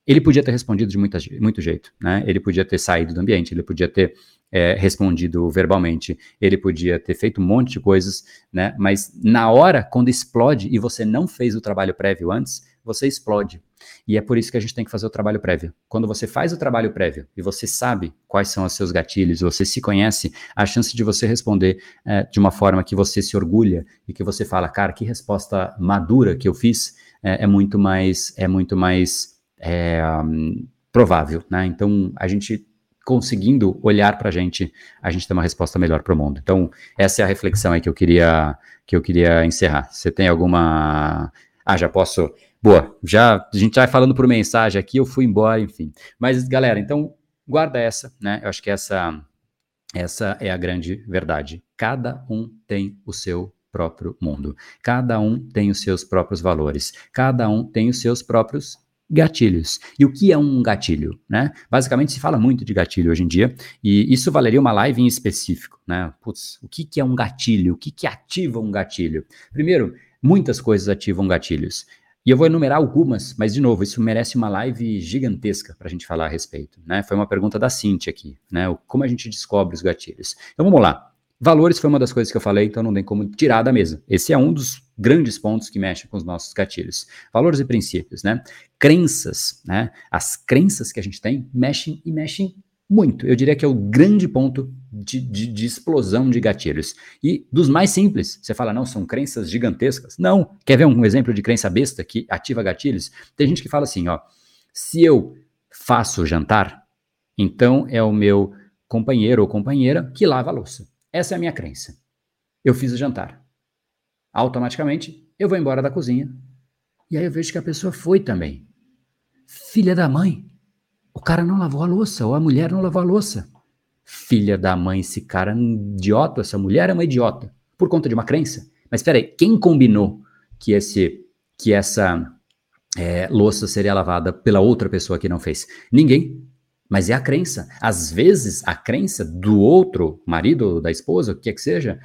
S1: ele podia ter respondido de muita, muito jeito, né? Ele podia ter saído do ambiente, ele podia ter é, respondido verbalmente, ele podia ter feito um monte de coisas, né? Mas na hora, quando explode e você não fez o trabalho prévio antes, você explode. E é por isso que a gente tem que fazer o trabalho prévio. Quando você faz o trabalho prévio e você sabe quais são os seus gatilhos, você se conhece, a chance de você responder é, de uma forma que você se orgulha e que você fala, cara, que resposta madura que eu fiz, é, é muito mais, é muito mais é, provável, né? Então a gente conseguindo olhar para a gente, a gente tem uma resposta melhor para o mundo. Então, essa é a reflexão aí que eu queria que eu queria encerrar. Você tem alguma. Ah, já posso. Boa, já a gente vai falando por mensagem aqui, eu fui embora, enfim. Mas, galera, então guarda essa, né? Eu acho que essa, essa é a grande verdade. Cada um tem o seu próprio mundo. Cada um tem os seus próprios valores. Cada um tem os seus próprios gatilhos. E o que é um gatilho? Né? Basicamente se fala muito de gatilho hoje em dia, e isso valeria uma live em específico. Né? Putz, o que, que é um gatilho? O que, que ativa um gatilho? Primeiro, muitas coisas ativam gatilhos. E eu vou enumerar algumas, mas de novo, isso merece uma live gigantesca para a gente falar a respeito. Né? Foi uma pergunta da Cintia aqui, né? Como a gente descobre os gatilhos? Então vamos lá. Valores foi uma das coisas que eu falei, então não tem como tirar da mesa. Esse é um dos grandes pontos que mexem com os nossos gatilhos. Valores e princípios, né? Crenças, né? As crenças que a gente tem mexem e mexem muito. Eu diria que é o grande ponto de, de, de, explosão de gatilhos. E dos mais simples, você fala, não, são crenças gigantescas. Não. Quer ver um exemplo de crença besta que ativa gatilhos? Tem gente que fala assim, ó, se eu faço jantar, então é o meu companheiro ou companheira que lava a louça. Essa é a minha crença. Eu fiz o jantar. Automaticamente, eu vou embora da cozinha. E aí eu vejo que a pessoa foi também. Filha da mãe. O cara não lavou a louça, ou a mulher não lavou a louça. Filha da mãe, esse cara é um idiota, essa mulher é uma idiota. Por conta de uma crença. Mas espera aí, quem combinou que, esse, que essa é, louça seria lavada pela outra pessoa que não fez? Ninguém. Mas é a crença. Às vezes, a crença do outro marido, da esposa, o que quer que seja,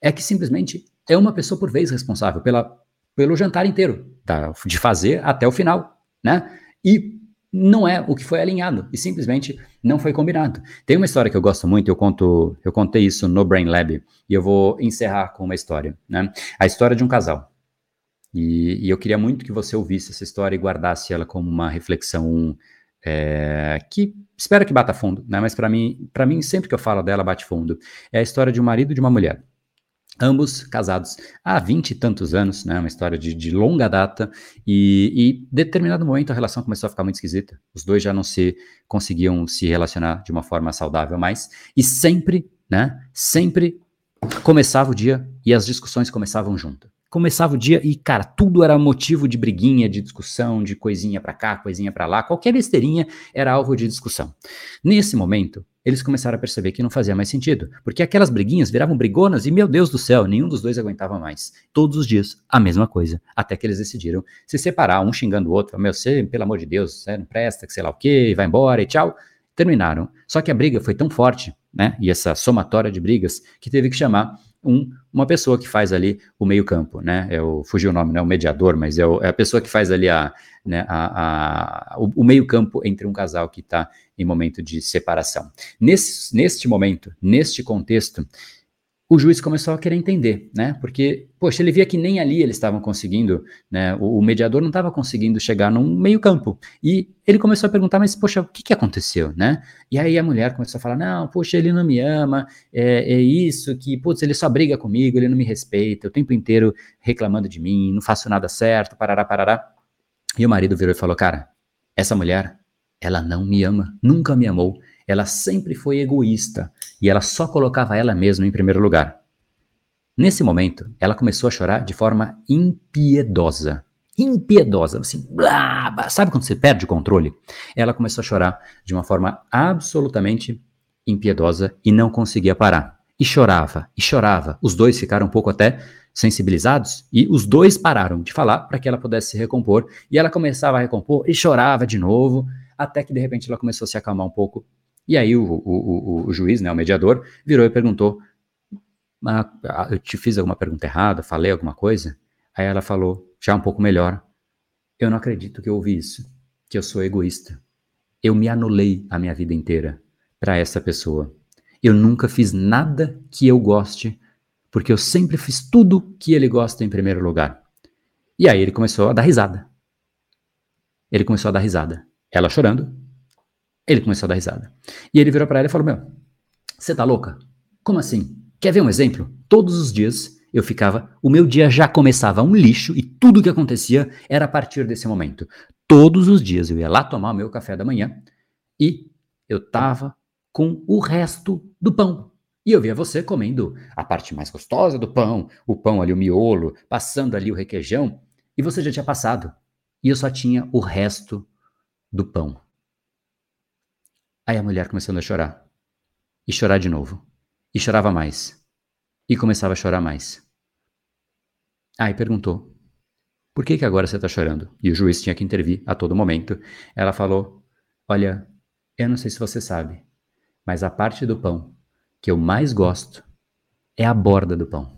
S1: é que simplesmente é uma pessoa por vez responsável pela, pelo jantar inteiro, de fazer até o final, né? E não é o que foi alinhado e simplesmente não foi combinado. Tem uma história que eu gosto muito, eu conto, eu contei isso no Brain Lab e eu vou encerrar com uma história, né? A história de um casal. E, e eu queria muito que você ouvisse essa história e guardasse ela como uma reflexão é, que espero que bata fundo, né? Mas para mim, para mim sempre que eu falo dela bate fundo. É a história de um marido e de uma mulher. Ambos casados há vinte e tantos anos, né? Uma história de, de longa data, e, e determinado momento a relação começou a ficar muito esquisita. Os dois já não se conseguiam se relacionar de uma forma saudável mais, e sempre, né? Sempre começava o dia e as discussões começavam junto começava o dia e, cara, tudo era motivo de briguinha, de discussão, de coisinha para cá, coisinha para lá, qualquer besteirinha era alvo de discussão. Nesse momento, eles começaram a perceber que não fazia mais sentido, porque aquelas briguinhas viravam brigonas e, meu Deus do céu, nenhum dos dois aguentava mais. Todos os dias, a mesma coisa, até que eles decidiram se separar, um xingando o outro, meu, você, pelo amor de Deus, você não presta, que sei lá o quê, vai embora e tchau. Terminaram. Só que a briga foi tão forte, né, e essa somatória de brigas, que teve que chamar um, uma pessoa que faz ali o meio-campo, né? Eu fugi o nome, não é o mediador, mas é, o, é, a pessoa que faz ali a, né, a, a o, o meio-campo entre um casal que está em momento de separação. Nesse, neste momento, neste contexto, o juiz começou a querer entender, né? Porque, poxa, ele via que nem ali eles estavam conseguindo, né? O, o mediador não estava conseguindo chegar num meio campo. E ele começou a perguntar, mas, poxa, o que, que aconteceu, né? E aí a mulher começou a falar, não, poxa, ele não me ama, é, é isso, que, putz, ele só briga comigo, ele não me respeita, o tempo inteiro reclamando de mim, não faço nada certo, parará, parará. E o marido virou e falou, cara, essa mulher, ela não me ama, nunca me amou, ela sempre foi egoísta e ela só colocava ela mesma em primeiro lugar. Nesse momento, ela começou a chorar de forma impiedosa. Impiedosa, assim, blá, blá, sabe quando você perde o controle? Ela começou a chorar de uma forma absolutamente impiedosa e não conseguia parar. E chorava, e chorava. Os dois ficaram um pouco até sensibilizados e os dois pararam de falar para que ela pudesse se recompor. E ela começava a recompor e chorava de novo, até que de repente ela começou a se acalmar um pouco e aí o, o, o, o juiz, né, o mediador, virou e perguntou: ah, ah, Eu te fiz alguma pergunta errada? Falei alguma coisa? Aí ela falou, já um pouco melhor: Eu não acredito que eu ouvi isso, que eu sou egoísta. Eu me anulei a minha vida inteira para essa pessoa. Eu nunca fiz nada que eu goste, porque eu sempre fiz tudo que ele gosta em primeiro lugar. E aí ele começou a dar risada. Ele começou a dar risada. Ela chorando, ele começou a dar risada. E ele virou para ela e falou: Meu, você tá louca? Como assim? Quer ver um exemplo? Todos os dias eu ficava, o meu dia já começava um lixo e tudo que acontecia era a partir desse momento. Todos os dias eu ia lá tomar o meu café da manhã e eu tava com o resto do pão. E eu via você comendo a parte mais gostosa do pão, o pão ali, o miolo, passando ali o requeijão, e você já tinha passado. E eu só tinha o resto do pão. Aí a mulher começando a chorar. E chorar de novo. E chorava mais. E começava a chorar mais. Aí perguntou: Por que, que agora você está chorando? E o juiz tinha que intervir a todo momento. Ela falou: Olha, eu não sei se você sabe, mas a parte do pão que eu mais gosto é a borda do pão.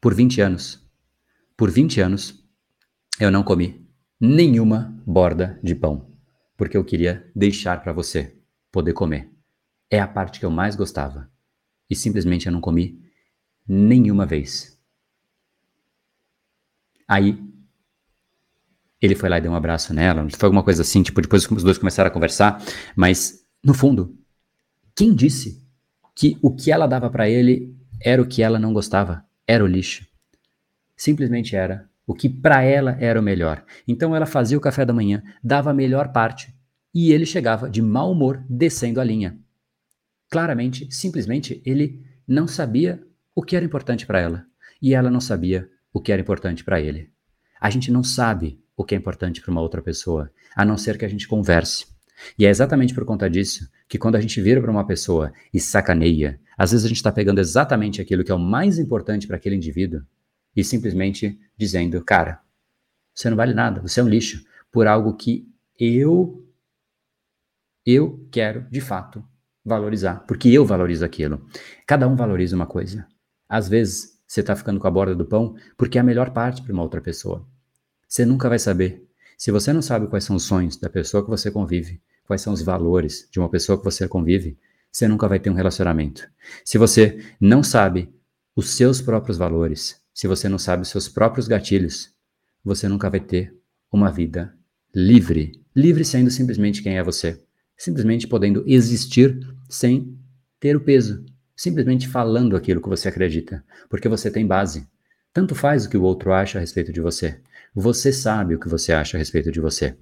S1: Por 20 anos, por 20 anos, eu não comi nenhuma borda de pão, porque eu queria deixar para você poder comer. É a parte que eu mais gostava. E simplesmente eu não comi nenhuma vez. Aí ele foi lá e deu um abraço nela. Foi alguma coisa assim, tipo, depois os dois começaram a conversar, mas no fundo, quem disse que o que ela dava para ele era o que ela não gostava? Era o lixo. Simplesmente era o que para ela era o melhor. Então ela fazia o café da manhã, dava a melhor parte e ele chegava de mau humor descendo a linha. Claramente, simplesmente, ele não sabia o que era importante para ela e ela não sabia o que era importante para ele. A gente não sabe o que é importante para uma outra pessoa, a não ser que a gente converse. E é exatamente por conta disso que quando a gente vira para uma pessoa e sacaneia, às vezes a gente está pegando exatamente aquilo que é o mais importante para aquele indivíduo e simplesmente dizendo, cara, você não vale nada, você é um lixo, por algo que eu eu quero, de fato, valorizar, porque eu valorizo aquilo. Cada um valoriza uma coisa. Às vezes, você está ficando com a borda do pão porque é a melhor parte para uma outra pessoa. Você nunca vai saber. Se você não sabe quais são os sonhos da pessoa que você convive, quais são os valores de uma pessoa que você convive, você nunca vai ter um relacionamento. Se você não sabe os seus próprios valores, se você não sabe os seus próprios gatilhos, você nunca vai ter uma vida livre. Livre sendo simplesmente quem é você simplesmente podendo existir sem ter o peso, simplesmente falando aquilo que você acredita, porque você tem base. Tanto faz o que o outro acha a respeito de você. Você sabe o que você acha a respeito de você.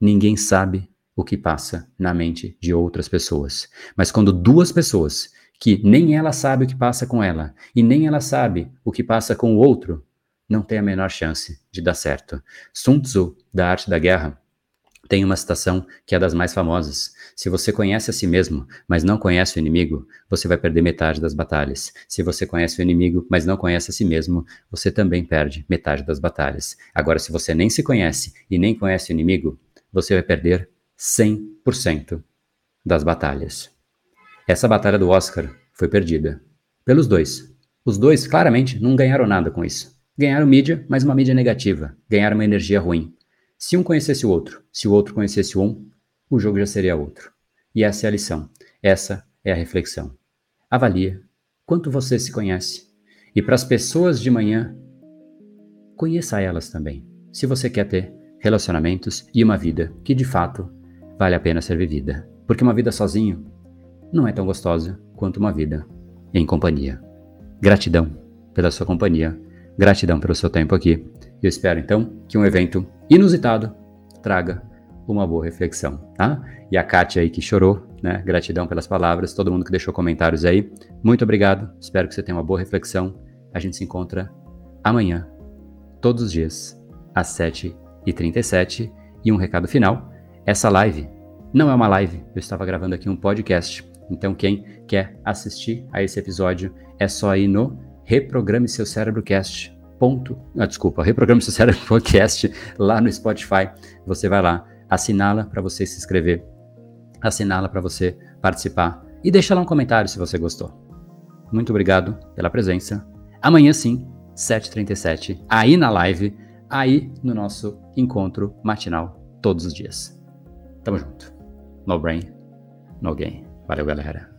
S1: Ninguém sabe o que passa na mente de outras pessoas. Mas quando duas pessoas que nem ela sabe o que passa com ela e nem ela sabe o que passa com o outro, não tem a menor chance de dar certo. Sun Tzu, da Arte da Guerra, tem uma citação que é das mais famosas. Se você conhece a si mesmo, mas não conhece o inimigo, você vai perder metade das batalhas. Se você conhece o inimigo, mas não conhece a si mesmo, você também perde metade das batalhas. Agora, se você nem se conhece e nem conhece o inimigo, você vai perder 100% das batalhas. Essa batalha do Oscar foi perdida pelos dois, Os dois claramente não ganharam nada com isso. Ganharam mídia, mas uma mídia negativa. Ganharam uma energia ruim. Se um conhecesse o outro, se o outro conhecesse um, o jogo já seria outro. E essa é a lição. Essa é a reflexão. Avalia quanto você se conhece. E para as pessoas de manhã, conheça elas também. Se você quer ter relacionamentos e uma vida que de fato vale a pena ser vivida. Porque uma vida sozinho não é tão gostosa quanto uma vida em companhia. Gratidão pela sua companhia, gratidão pelo seu tempo aqui. Eu espero então que um evento inusitado traga uma boa reflexão, tá? E a Kátia aí que chorou, né? Gratidão pelas palavras, todo mundo que deixou comentários aí. Muito obrigado, espero que você tenha uma boa reflexão. A gente se encontra amanhã, todos os dias, às 7h37. E um recado final: essa live não é uma live, eu estava gravando aqui um podcast. Então, quem quer assistir a esse episódio é só ir no Reprograme Seu Cérebro Cast. Ponto, ah, desculpa, Reprograme Seu Cérebro Podcast lá no Spotify. Você vai lá, assinala para você se inscrever, assinala para você participar e deixa lá um comentário se você gostou. Muito obrigado pela presença. Amanhã sim, 7h37, aí na live, aí no nosso encontro matinal todos os dias. Tamo junto. No brain, no game. Valeu, galera.